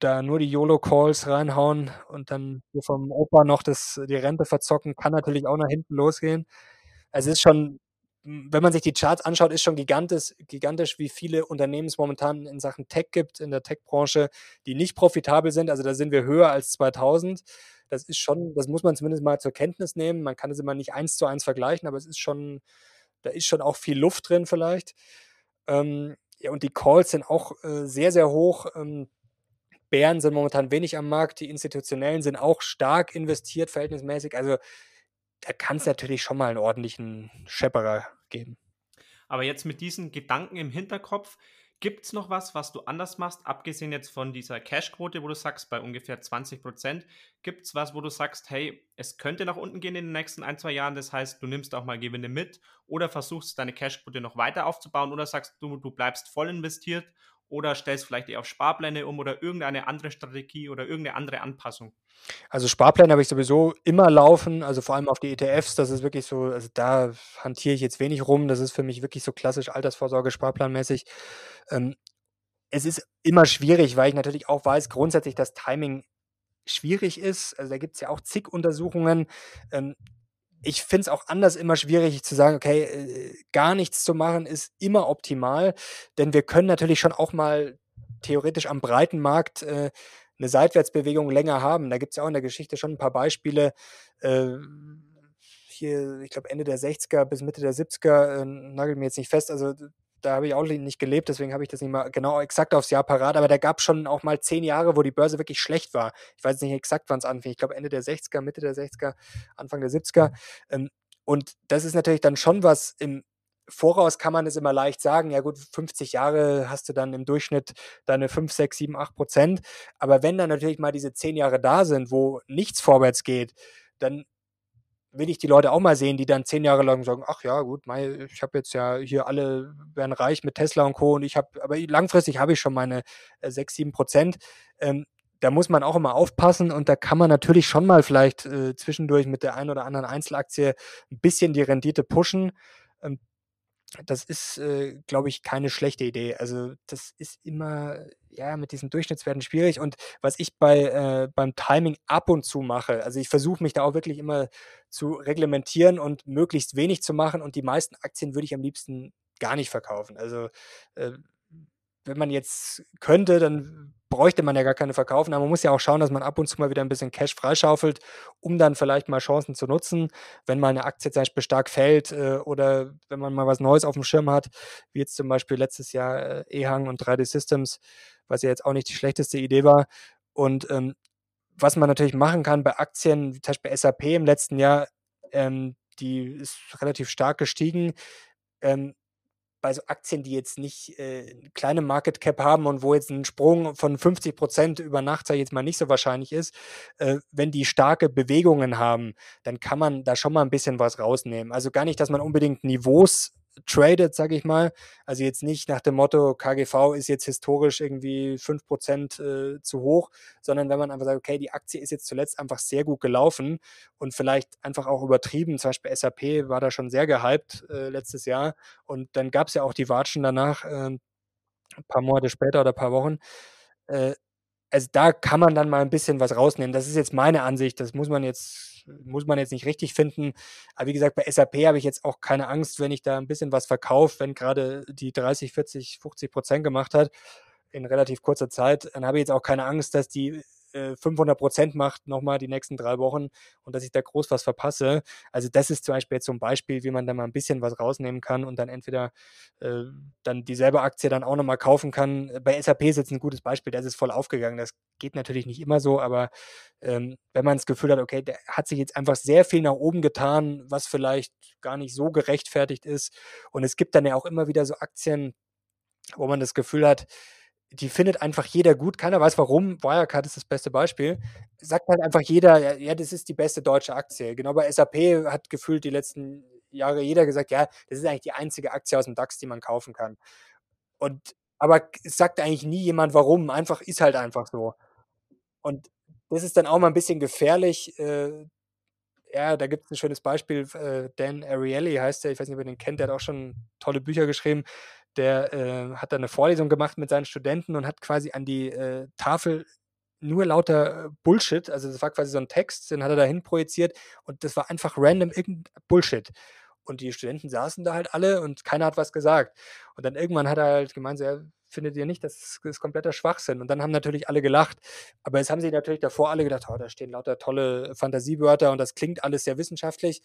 da nur die YOLO-Calls reinhauen und dann vom Opa noch das, die Rente verzocken, kann natürlich auch nach hinten losgehen. Also es ist schon, wenn man sich die Charts anschaut, ist schon gigantisch, gigantisch, wie viele Unternehmen es momentan in Sachen Tech gibt, in der Tech-Branche, die nicht profitabel sind. Also da sind wir höher als 2000. Das ist schon, das muss man zumindest mal zur Kenntnis nehmen. Man kann es immer nicht eins zu eins vergleichen, aber es ist schon, da ist schon auch viel Luft drin vielleicht. Ähm, ja, und die Calls sind auch äh, sehr, sehr hoch. Ähm, Bären sind momentan wenig am Markt, die institutionellen sind auch stark investiert, verhältnismäßig. Also da kann es natürlich schon mal einen ordentlichen Schepperer geben. Aber jetzt mit diesen Gedanken im Hinterkopf, Gibt es noch was, was du anders machst, abgesehen jetzt von dieser Cash-Quote, wo du sagst, bei ungefähr 20 Prozent? Gibt es was, wo du sagst, hey, es könnte nach unten gehen in den nächsten ein, zwei Jahren, das heißt, du nimmst auch mal Gewinne mit oder versuchst deine Cash-Quote noch weiter aufzubauen oder sagst du, du bleibst voll investiert oder stellst vielleicht eher auf Sparpläne um oder irgendeine andere Strategie oder irgendeine andere Anpassung? Also Sparpläne habe ich sowieso immer laufen, also vor allem auf die ETFs, das ist wirklich so, also da hantiere ich jetzt wenig rum, das ist für mich wirklich so klassisch Altersvorsorge, Sparplanmäßig. Ähm, es ist immer schwierig, weil ich natürlich auch weiß, grundsätzlich das Timing schwierig ist. Also da gibt es ja auch zig Untersuchungen. Ähm, ich finde es auch anders immer schwierig zu sagen, okay, äh, gar nichts zu machen ist immer optimal, denn wir können natürlich schon auch mal theoretisch am breiten Markt äh, eine Seitwärtsbewegung länger haben. Da gibt es ja auch in der Geschichte schon ein paar Beispiele. Äh, hier, ich glaube, Ende der 60er bis Mitte der 70er, äh, nagel mir jetzt nicht fest, also da habe ich auch nicht gelebt, deswegen habe ich das nicht mal genau exakt aufs Jahr parat, aber da gab es schon auch mal zehn Jahre, wo die Börse wirklich schlecht war. Ich weiß nicht exakt, wann es anfing. Ich glaube Ende der 60er, Mitte der 60er, Anfang der 70er. Ähm, und das ist natürlich dann schon was im Voraus kann man es immer leicht sagen, ja gut, 50 Jahre hast du dann im Durchschnitt deine 5, 6, 7, 8 Prozent. Aber wenn dann natürlich mal diese zehn Jahre da sind, wo nichts vorwärts geht, dann will ich die Leute auch mal sehen, die dann zehn Jahre lang sagen, ach ja, gut, ich habe jetzt ja hier alle werden reich mit Tesla und Co. und ich habe, aber langfristig habe ich schon meine äh, sechs, sieben Prozent. Ähm, da muss man auch immer aufpassen und da kann man natürlich schon mal vielleicht äh, zwischendurch mit der einen oder anderen Einzelaktie ein bisschen die Rendite pushen. Das ist, äh, glaube ich, keine schlechte Idee. Also das ist immer, ja, mit diesen Durchschnittswerten schwierig. Und was ich bei, äh, beim Timing ab und zu mache, also ich versuche mich da auch wirklich immer zu reglementieren und möglichst wenig zu machen. Und die meisten Aktien würde ich am liebsten gar nicht verkaufen. Also äh, wenn man jetzt könnte, dann bräuchte man ja gar keine verkaufen. Aber man muss ja auch schauen, dass man ab und zu mal wieder ein bisschen Cash freischaufelt, um dann vielleicht mal Chancen zu nutzen, wenn mal eine Aktie zum Beispiel stark fällt äh, oder wenn man mal was Neues auf dem Schirm hat, wie jetzt zum Beispiel letztes Jahr äh, EHang und 3D Systems, was ja jetzt auch nicht die schlechteste Idee war. Und ähm, was man natürlich machen kann bei Aktien, wie zum Beispiel SAP im letzten Jahr, ähm, die ist relativ stark gestiegen. Ähm, bei so Aktien, die jetzt nicht äh, kleine Market Cap haben und wo jetzt ein Sprung von 50 Prozent über Nacht, jetzt mal, nicht so wahrscheinlich ist, äh, wenn die starke Bewegungen haben, dann kann man da schon mal ein bisschen was rausnehmen. Also gar nicht, dass man unbedingt Niveaus tradet, sage ich mal. Also jetzt nicht nach dem Motto, KGV ist jetzt historisch irgendwie 5% äh, zu hoch, sondern wenn man einfach sagt, okay, die Aktie ist jetzt zuletzt einfach sehr gut gelaufen und vielleicht einfach auch übertrieben. Zum Beispiel SAP war da schon sehr gehypt äh, letztes Jahr und dann gab es ja auch die Watschen danach, äh, ein paar Monate später oder ein paar Wochen. Also da kann man dann mal ein bisschen was rausnehmen. Das ist jetzt meine Ansicht. Das muss man jetzt, muss man jetzt nicht richtig finden. Aber wie gesagt, bei SAP habe ich jetzt auch keine Angst, wenn ich da ein bisschen was verkaufe, wenn gerade die 30, 40, 50 Prozent gemacht hat in relativ kurzer Zeit, dann habe ich jetzt auch keine Angst, dass die 500 äh, Prozent macht, nochmal die nächsten drei Wochen und dass ich da groß was verpasse. Also das ist zum Beispiel jetzt so ein Beispiel, wie man da mal ein bisschen was rausnehmen kann und dann entweder äh, dann dieselbe Aktie dann auch nochmal kaufen kann. Bei SAP ist jetzt ein gutes Beispiel, da ist voll aufgegangen. Das geht natürlich nicht immer so, aber ähm, wenn man das Gefühl hat, okay, der hat sich jetzt einfach sehr viel nach oben getan, was vielleicht gar nicht so gerechtfertigt ist. Und es gibt dann ja auch immer wieder so Aktien, wo man das Gefühl hat, die findet einfach jeder gut. Keiner weiß warum. Wirecard ist das beste Beispiel. Sagt halt einfach jeder, ja, das ist die beste deutsche Aktie. Genau bei SAP hat gefühlt die letzten Jahre jeder gesagt, ja, das ist eigentlich die einzige Aktie aus dem DAX, die man kaufen kann. Und aber es sagt eigentlich nie jemand warum. Einfach ist halt einfach so. Und das ist dann auch mal ein bisschen gefährlich. Äh, ja, da gibt es ein schönes Beispiel. Äh, Dan Ariely heißt der, ich weiß nicht, ob ihr den kennt, der hat auch schon tolle Bücher geschrieben der äh, hat da eine Vorlesung gemacht mit seinen Studenten und hat quasi an die äh, Tafel nur lauter Bullshit, also das war quasi so ein Text, den hat er dahin projiziert und das war einfach random irgendein Bullshit. Und die Studenten saßen da halt alle und keiner hat was gesagt. Und dann irgendwann hat er halt gemeint, ja, findet ihr nicht, das ist kompletter Schwachsinn. Und dann haben natürlich alle gelacht. Aber jetzt haben sie natürlich davor alle gedacht, oh, da stehen lauter tolle Fantasiewörter und das klingt alles sehr wissenschaftlich.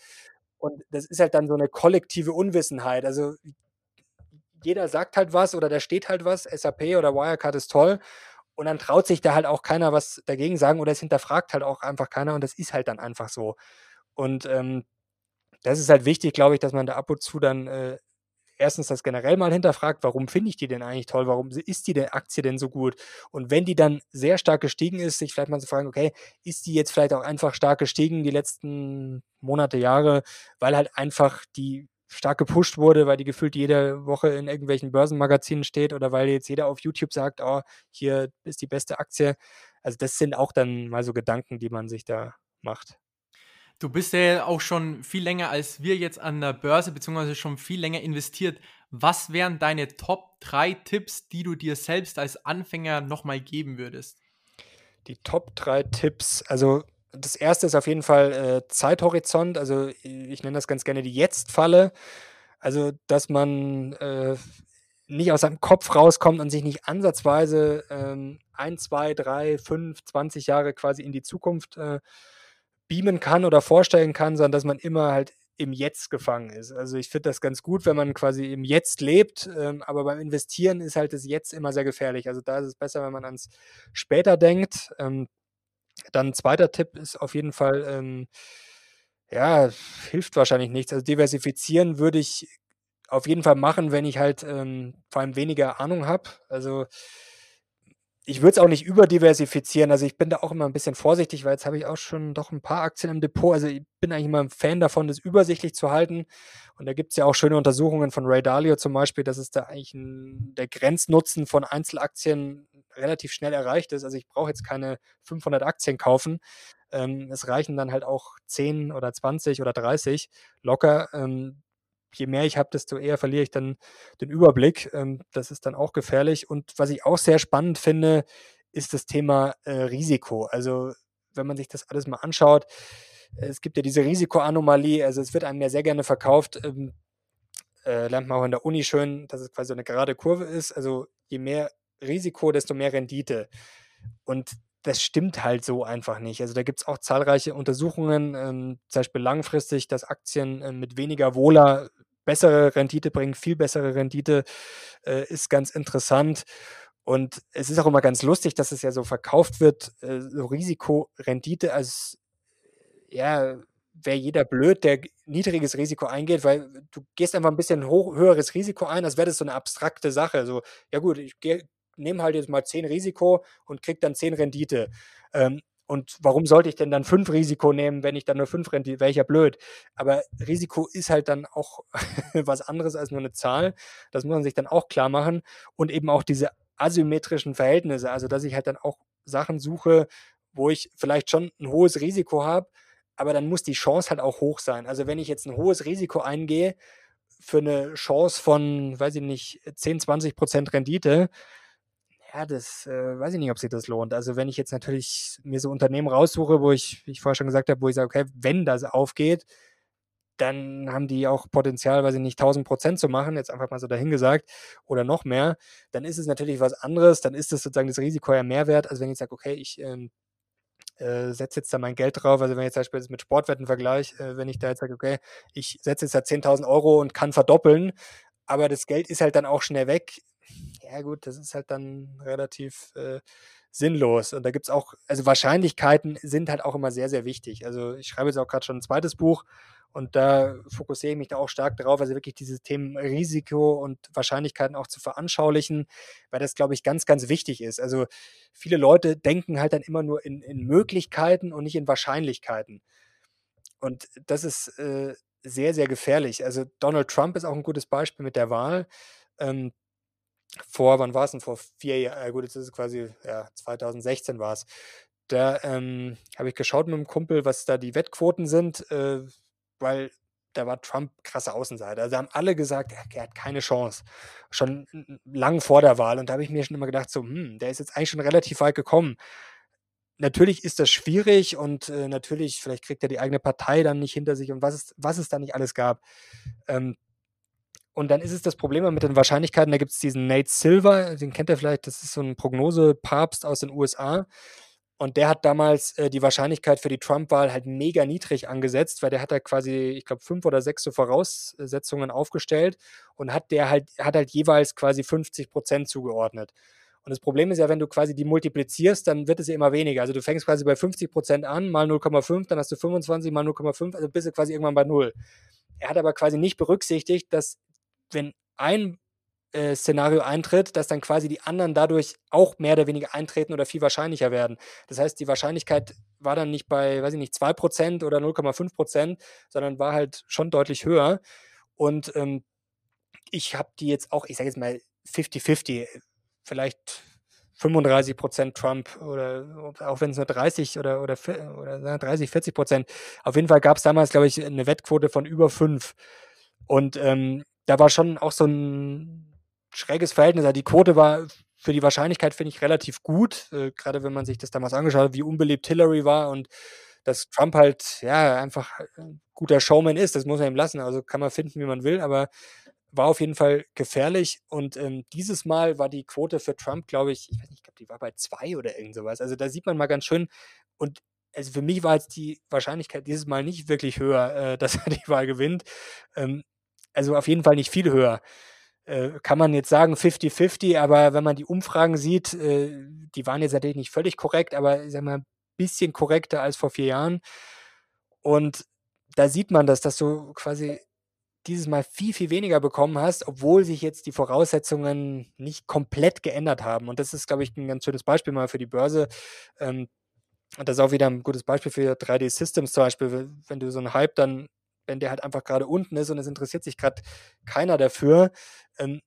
Und das ist halt dann so eine kollektive Unwissenheit. Also jeder sagt halt was oder da steht halt was, SAP oder Wirecard ist toll. Und dann traut sich da halt auch keiner was dagegen sagen oder es hinterfragt halt auch einfach keiner und das ist halt dann einfach so. Und ähm, das ist halt wichtig, glaube ich, dass man da ab und zu dann äh, erstens das generell mal hinterfragt, warum finde ich die denn eigentlich toll, warum ist die Aktie denn so gut? Und wenn die dann sehr stark gestiegen ist, sich vielleicht mal zu fragen, okay, ist die jetzt vielleicht auch einfach stark gestiegen die letzten Monate, Jahre, weil halt einfach die stark gepusht wurde, weil die gefühlt jede Woche in irgendwelchen Börsenmagazinen steht oder weil jetzt jeder auf YouTube sagt, oh, hier ist die beste Aktie. Also das sind auch dann mal so Gedanken, die man sich da macht. Du bist ja auch schon viel länger als wir jetzt an der Börse, beziehungsweise schon viel länger investiert. Was wären deine Top 3 Tipps, die du dir selbst als Anfänger nochmal geben würdest? Die Top 3 Tipps, also das erste ist auf jeden Fall äh, Zeithorizont. Also ich nenne das ganz gerne die Jetzt-Falle. Also, dass man äh, nicht aus seinem Kopf rauskommt und sich nicht ansatzweise ähm, ein, zwei, drei, fünf, zwanzig Jahre quasi in die Zukunft äh, beamen kann oder vorstellen kann, sondern dass man immer halt im Jetzt gefangen ist. Also ich finde das ganz gut, wenn man quasi im Jetzt lebt, ähm, aber beim Investieren ist halt das Jetzt immer sehr gefährlich. Also da ist es besser, wenn man ans später denkt. Ähm, dann zweiter Tipp ist auf jeden Fall, ähm, ja, hilft wahrscheinlich nichts. Also diversifizieren würde ich auf jeden Fall machen, wenn ich halt ähm, vor allem weniger Ahnung habe. Also ich würde es auch nicht überdiversifizieren. Also ich bin da auch immer ein bisschen vorsichtig, weil jetzt habe ich auch schon doch ein paar Aktien im Depot. Also ich bin eigentlich immer ein Fan davon, das übersichtlich zu halten. Und da gibt es ja auch schöne Untersuchungen von Ray Dalio zum Beispiel, dass es da eigentlich ein, der Grenznutzen von Einzelaktien relativ schnell erreicht ist. Also ich brauche jetzt keine 500 Aktien kaufen. Ähm, es reichen dann halt auch 10 oder 20 oder 30 locker. Ähm, je mehr ich habe, desto eher verliere ich dann den Überblick. Ähm, das ist dann auch gefährlich. Und was ich auch sehr spannend finde, ist das Thema äh, Risiko. Also wenn man sich das alles mal anschaut, es gibt ja diese Risikoanomalie, also es wird einem ja sehr gerne verkauft, ähm, äh, lernt man auch in der Uni schön, dass es quasi eine gerade Kurve ist. Also je mehr Risiko, desto mehr Rendite. Und das stimmt halt so einfach nicht. Also da gibt es auch zahlreiche Untersuchungen, ähm, zum Beispiel langfristig, dass Aktien äh, mit weniger Wohler bessere Rendite bringen, viel bessere Rendite, äh, ist ganz interessant. Und es ist auch immer ganz lustig, dass es ja so verkauft wird, äh, so Risiko-Rendite, als ja, wäre jeder blöd, der niedriges Risiko eingeht, weil du gehst einfach ein bisschen hoch, höheres Risiko ein, als wäre das so eine abstrakte Sache. So, ja gut, ich gehe nehme halt jetzt mal 10 Risiko und kriege dann 10 Rendite. Ähm, und warum sollte ich denn dann 5 Risiko nehmen, wenn ich dann nur 5 Rendite, wäre ich ja blöd. Aber Risiko ist halt dann auch was anderes als nur eine Zahl. Das muss man sich dann auch klar machen. Und eben auch diese asymmetrischen Verhältnisse, also dass ich halt dann auch Sachen suche, wo ich vielleicht schon ein hohes Risiko habe, aber dann muss die Chance halt auch hoch sein. Also wenn ich jetzt ein hohes Risiko eingehe für eine Chance von, weiß ich nicht, 10, 20 Prozent Rendite, ja, das äh, weiß ich nicht, ob sich das lohnt. Also wenn ich jetzt natürlich mir so Unternehmen raussuche, wo ich, wie ich vorher schon gesagt habe, wo ich sage, okay, wenn das aufgeht, dann haben die auch Potenzial, weiß ich nicht, 1000 Prozent zu machen, jetzt einfach mal so dahingesagt, oder noch mehr, dann ist es natürlich was anderes, dann ist es sozusagen das Risiko ja mehr wert, als wenn ich sage, okay, ich ähm, äh, setze jetzt da mein Geld drauf, also wenn ich zum Beispiel mit Sportwetten vergleiche, äh, wenn ich da jetzt sage, okay, ich setze jetzt da 10.000 Euro und kann verdoppeln, aber das Geld ist halt dann auch schnell weg, ja gut, das ist halt dann relativ äh, sinnlos. Und da gibt es auch, also Wahrscheinlichkeiten sind halt auch immer sehr, sehr wichtig. Also ich schreibe jetzt auch gerade schon ein zweites Buch und da fokussiere ich mich da auch stark darauf, also wirklich diese Themen Risiko und Wahrscheinlichkeiten auch zu veranschaulichen, weil das, glaube ich, ganz, ganz wichtig ist. Also viele Leute denken halt dann immer nur in, in Möglichkeiten und nicht in Wahrscheinlichkeiten. Und das ist äh, sehr, sehr gefährlich. Also Donald Trump ist auch ein gutes Beispiel mit der Wahl. Ähm, vor, wann war es denn? Vor vier Jahren, äh, gut, jetzt ist es quasi, ja, 2016 war es. Da ähm, habe ich geschaut mit einem Kumpel, was da die Wettquoten sind, äh, weil da war Trump krasser Außenseiter. Also haben alle gesagt, er, er, hat keine Chance. Schon lang vor der Wahl. Und da habe ich mir schon immer gedacht, so, hm, der ist jetzt eigentlich schon relativ weit gekommen. Natürlich ist das schwierig und äh, natürlich, vielleicht kriegt er die eigene Partei dann nicht hinter sich und was es, was es da nicht alles gab. Ähm, und dann ist es das Problem mit den Wahrscheinlichkeiten. Da gibt es diesen Nate Silver, den kennt ihr vielleicht, das ist so ein Prognosepapst aus den USA. Und der hat damals äh, die Wahrscheinlichkeit für die Trump-Wahl halt mega niedrig angesetzt, weil der hat da quasi, ich glaube, fünf oder sechs so Voraussetzungen aufgestellt und hat der halt, hat halt jeweils quasi 50 Prozent zugeordnet. Und das Problem ist ja, wenn du quasi die multiplizierst, dann wird es ja immer weniger. Also du fängst quasi bei 50 Prozent an, mal 0,5, dann hast du 25 mal 0,5, also bist du quasi irgendwann bei 0. Er hat aber quasi nicht berücksichtigt, dass wenn ein äh, Szenario eintritt, dass dann quasi die anderen dadurch auch mehr oder weniger eintreten oder viel wahrscheinlicher werden. Das heißt, die Wahrscheinlichkeit war dann nicht bei, weiß ich nicht, 2% oder 0,5%, sondern war halt schon deutlich höher. Und ähm, ich habe die jetzt auch, ich sage jetzt mal 50-50, vielleicht 35 Prozent Trump oder auch wenn es nur 30 oder, oder, oder 30, 40 Prozent. Auf jeden Fall gab es damals, glaube ich, eine Wettquote von über 5. Und ähm, da war schon auch so ein schräges Verhältnis. Also die Quote war für die Wahrscheinlichkeit, finde ich, relativ gut, äh, gerade wenn man sich das damals angeschaut hat, wie unbeliebt Hillary war und dass Trump halt, ja, einfach ein guter Showman ist, das muss man ihm lassen. Also kann man finden, wie man will, aber war auf jeden Fall gefährlich. Und ähm, dieses Mal war die Quote für Trump, glaube ich, ich weiß nicht, ich glaube, die war bei zwei oder irgend sowas. Also da sieht man mal ganz schön. Und also für mich war jetzt die Wahrscheinlichkeit dieses Mal nicht wirklich höher, äh, dass er die Wahl gewinnt. Ähm, also auf jeden Fall nicht viel höher. Äh, kann man jetzt sagen 50-50, aber wenn man die Umfragen sieht, äh, die waren jetzt natürlich nicht völlig korrekt, aber ich sag mal, ein bisschen korrekter als vor vier Jahren. Und da sieht man das, dass du quasi dieses Mal viel, viel weniger bekommen hast, obwohl sich jetzt die Voraussetzungen nicht komplett geändert haben. Und das ist, glaube ich, ein ganz schönes Beispiel mal für die Börse. Ähm, und das ist auch wieder ein gutes Beispiel für 3D-Systems zum Beispiel. Wenn du so einen Hype dann, wenn der halt einfach gerade unten ist und es interessiert sich gerade keiner dafür, ähm,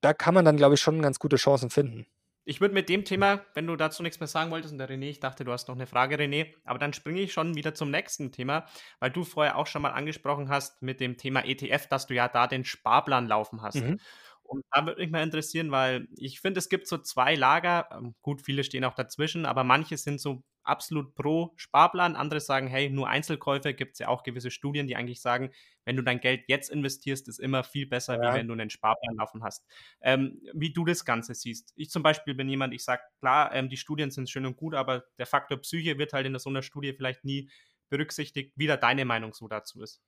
da kann man dann, glaube ich, schon ganz gute Chancen finden. Ich würde mit dem Thema, wenn du dazu nichts mehr sagen wolltest, und der René, ich dachte, du hast noch eine Frage, René, aber dann springe ich schon wieder zum nächsten Thema, weil du vorher auch schon mal angesprochen hast mit dem Thema ETF, dass du ja da den Sparplan laufen hast. Mhm. Und da würde mich mal interessieren, weil ich finde, es gibt so zwei Lager. Ähm, gut, viele stehen auch dazwischen, aber manche sind so absolut pro Sparplan. Andere sagen, hey, nur Einzelkäufe. Gibt es ja auch gewisse Studien, die eigentlich sagen, wenn du dein Geld jetzt investierst, ist immer viel besser, ja. wie wenn du einen Sparplan laufen hast. Ähm, wie du das Ganze siehst. Ich zum Beispiel bin jemand, ich sage, klar, ähm, die Studien sind schön und gut, aber der Faktor Psyche wird halt in so einer Studie vielleicht nie berücksichtigt. Wie da deine Meinung so dazu ist.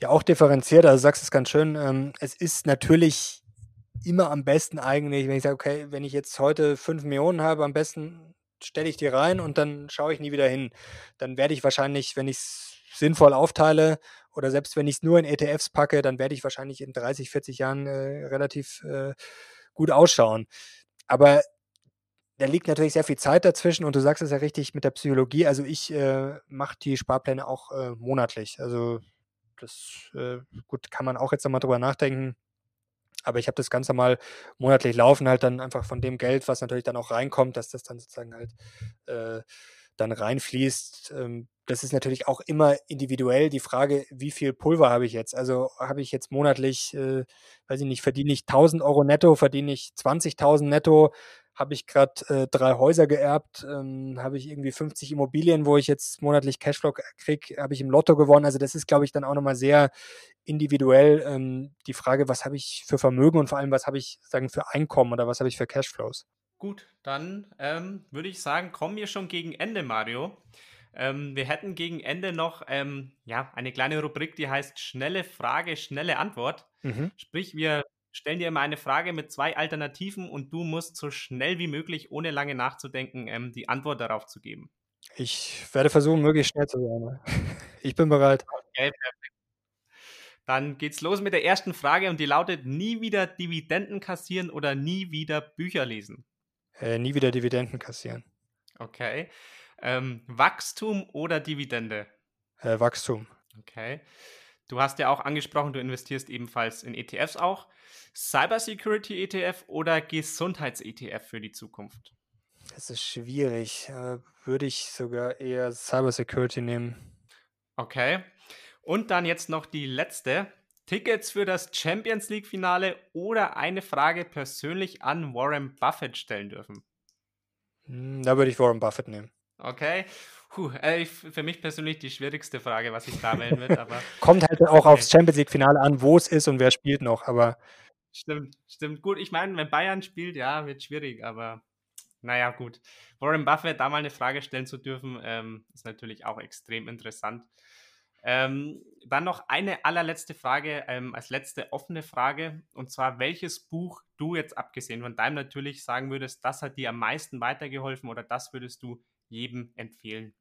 Ja, auch differenziert. Also sagst es ganz schön. Ähm, es ist natürlich immer am besten eigentlich, wenn ich sage, okay, wenn ich jetzt heute 5 Millionen habe, am besten stelle ich die rein und dann schaue ich nie wieder hin. Dann werde ich wahrscheinlich, wenn ich es sinnvoll aufteile oder selbst wenn ich es nur in ETFs packe, dann werde ich wahrscheinlich in 30, 40 Jahren äh, relativ äh, gut ausschauen. Aber da liegt natürlich sehr viel Zeit dazwischen und du sagst es ja richtig mit der Psychologie. Also ich äh, mache die Sparpläne auch äh, monatlich. Also das äh, gut kann man auch jetzt nochmal drüber nachdenken aber ich habe das Ganze mal monatlich laufen, halt dann einfach von dem Geld, was natürlich dann auch reinkommt, dass das dann sozusagen halt äh, dann reinfließt. Ähm, das ist natürlich auch immer individuell die Frage, wie viel Pulver habe ich jetzt? Also habe ich jetzt monatlich, äh, weiß ich nicht, verdiene ich 1000 Euro netto, verdiene ich 20.000 netto, habe ich gerade äh, drei Häuser geerbt, ähm, habe ich irgendwie 50 Immobilien, wo ich jetzt monatlich Cashflow kriege, habe ich im Lotto gewonnen. Also das ist, glaube ich, dann auch nochmal sehr individuell ähm, die Frage, was habe ich für Vermögen und vor allem, was habe ich sagen für Einkommen oder was habe ich für Cashflows. Gut, dann ähm, würde ich sagen, kommen wir schon gegen Ende, Mario. Ähm, wir hätten gegen Ende noch ähm, ja, eine kleine Rubrik, die heißt schnelle Frage, schnelle Antwort. Mhm. Sprich, wir stellen dir immer eine Frage mit zwei Alternativen und du musst so schnell wie möglich, ohne lange nachzudenken, ähm, die Antwort darauf zu geben. Ich werde versuchen, möglichst schnell zu sein. Ich bin bereit. Okay, perfekt. Dann geht's los mit der ersten Frage und die lautet: Nie wieder Dividenden kassieren oder nie wieder Bücher lesen? Äh, nie wieder Dividenden kassieren. Okay. Ähm, Wachstum oder Dividende? Äh, Wachstum. Okay. Du hast ja auch angesprochen, du investierst ebenfalls in ETFs auch. Cybersecurity ETF oder Gesundheits-ETF für die Zukunft? Das ist schwierig. Äh, würde ich sogar eher Cybersecurity nehmen. Okay. Und dann jetzt noch die letzte. Tickets für das Champions League-Finale oder eine Frage persönlich an Warren Buffett stellen dürfen? Hm, da würde ich Warren Buffett nehmen. Okay. Puh, äh, für mich persönlich die schwierigste Frage, was ich da wählen würde. Aber Kommt halt auch aufs Champions League-Finale an, wo es ist und wer spielt noch. Aber Stimmt, stimmt. Gut, ich meine, wenn Bayern spielt, ja, wird schwierig, aber naja, gut. Warren Buffett da mal eine Frage stellen zu dürfen, ähm, ist natürlich auch extrem interessant. Ähm, dann noch eine allerletzte Frage, ähm, als letzte offene Frage, und zwar, welches Buch du jetzt abgesehen von deinem natürlich sagen würdest, das hat dir am meisten weitergeholfen oder das würdest du jedem empfehlen?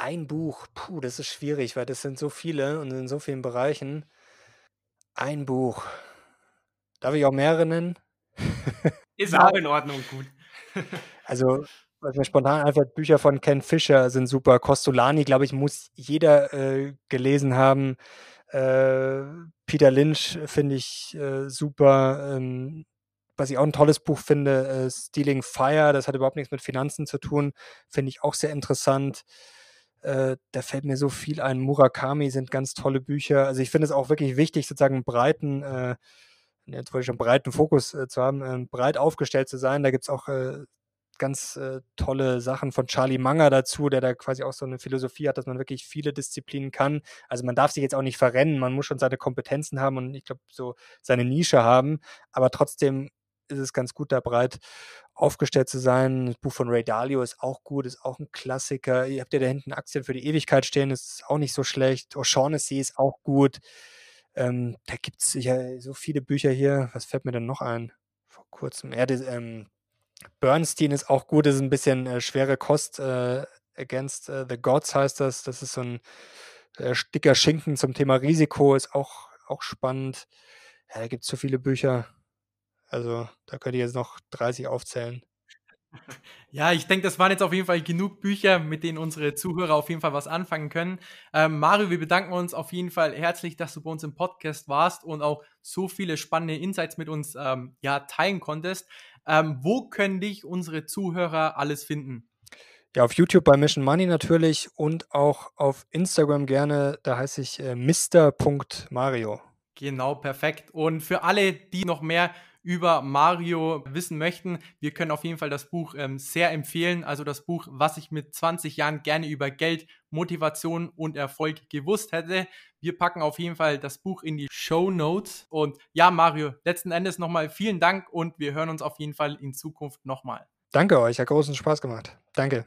Ein Buch, puh, das ist schwierig, weil das sind so viele und in so vielen Bereichen. Ein Buch. Darf ich auch mehrere nennen? Ist auch in Ordnung, gut. Also, was mir spontan einfällt, Bücher von Ken Fisher sind super. Costolani, glaube ich, muss jeder äh, gelesen haben. Äh, Peter Lynch finde ich äh, super. Ähm, was ich auch ein tolles Buch finde, äh, Stealing Fire, das hat überhaupt nichts mit Finanzen zu tun, finde ich auch sehr interessant. Äh, da fällt mir so viel ein. Murakami sind ganz tolle Bücher. Also ich finde es auch wirklich wichtig, sozusagen einen breiten, äh, jetzt wollte ich schon breiten Fokus äh, zu haben, äh, breit aufgestellt zu sein. Da gibt es auch äh, ganz äh, tolle Sachen von Charlie Munger dazu, der da quasi auch so eine Philosophie hat, dass man wirklich viele Disziplinen kann. Also man darf sich jetzt auch nicht verrennen, man muss schon seine Kompetenzen haben und ich glaube so seine Nische haben, aber trotzdem ist es ganz gut, da breit aufgestellt zu sein. Das Buch von Ray Dalio ist auch gut, ist auch ein Klassiker. Ihr habt ja da hinten Aktien für die Ewigkeit stehen, ist auch nicht so schlecht. O'Shaughnessy ist auch gut. Ähm, da gibt es sicher so viele Bücher hier. Was fällt mir denn noch ein? Vor kurzem. Ja, das, ähm, Bernstein ist auch gut, das ist ein bisschen äh, schwere Kost. Äh, Against uh, the Gods heißt das. Das ist so ein äh, dicker Schinken zum Thema Risiko, ist auch, auch spannend. Ja, da gibt es so viele Bücher. Also da könnt ihr jetzt noch 30 aufzählen. Ja, ich denke, das waren jetzt auf jeden Fall genug Bücher, mit denen unsere Zuhörer auf jeden Fall was anfangen können. Ähm, Mario, wir bedanken uns auf jeden Fall herzlich, dass du bei uns im Podcast warst und auch so viele spannende Insights mit uns ähm, ja, teilen konntest. Ähm, wo können dich unsere Zuhörer alles finden? Ja, auf YouTube bei Mission Money natürlich und auch auf Instagram gerne. Da heiße ich äh, Mr.Mario. Genau, perfekt. Und für alle, die noch mehr über Mario wissen möchten, wir können auf jeden Fall das Buch ähm, sehr empfehlen. Also das Buch, was ich mit 20 Jahren gerne über Geld, Motivation und Erfolg gewusst hätte. Wir packen auf jeden Fall das Buch in die Show Notes. Und ja, Mario, letzten Endes nochmal vielen Dank und wir hören uns auf jeden Fall in Zukunft nochmal. Danke euch, hat großen Spaß gemacht. Danke.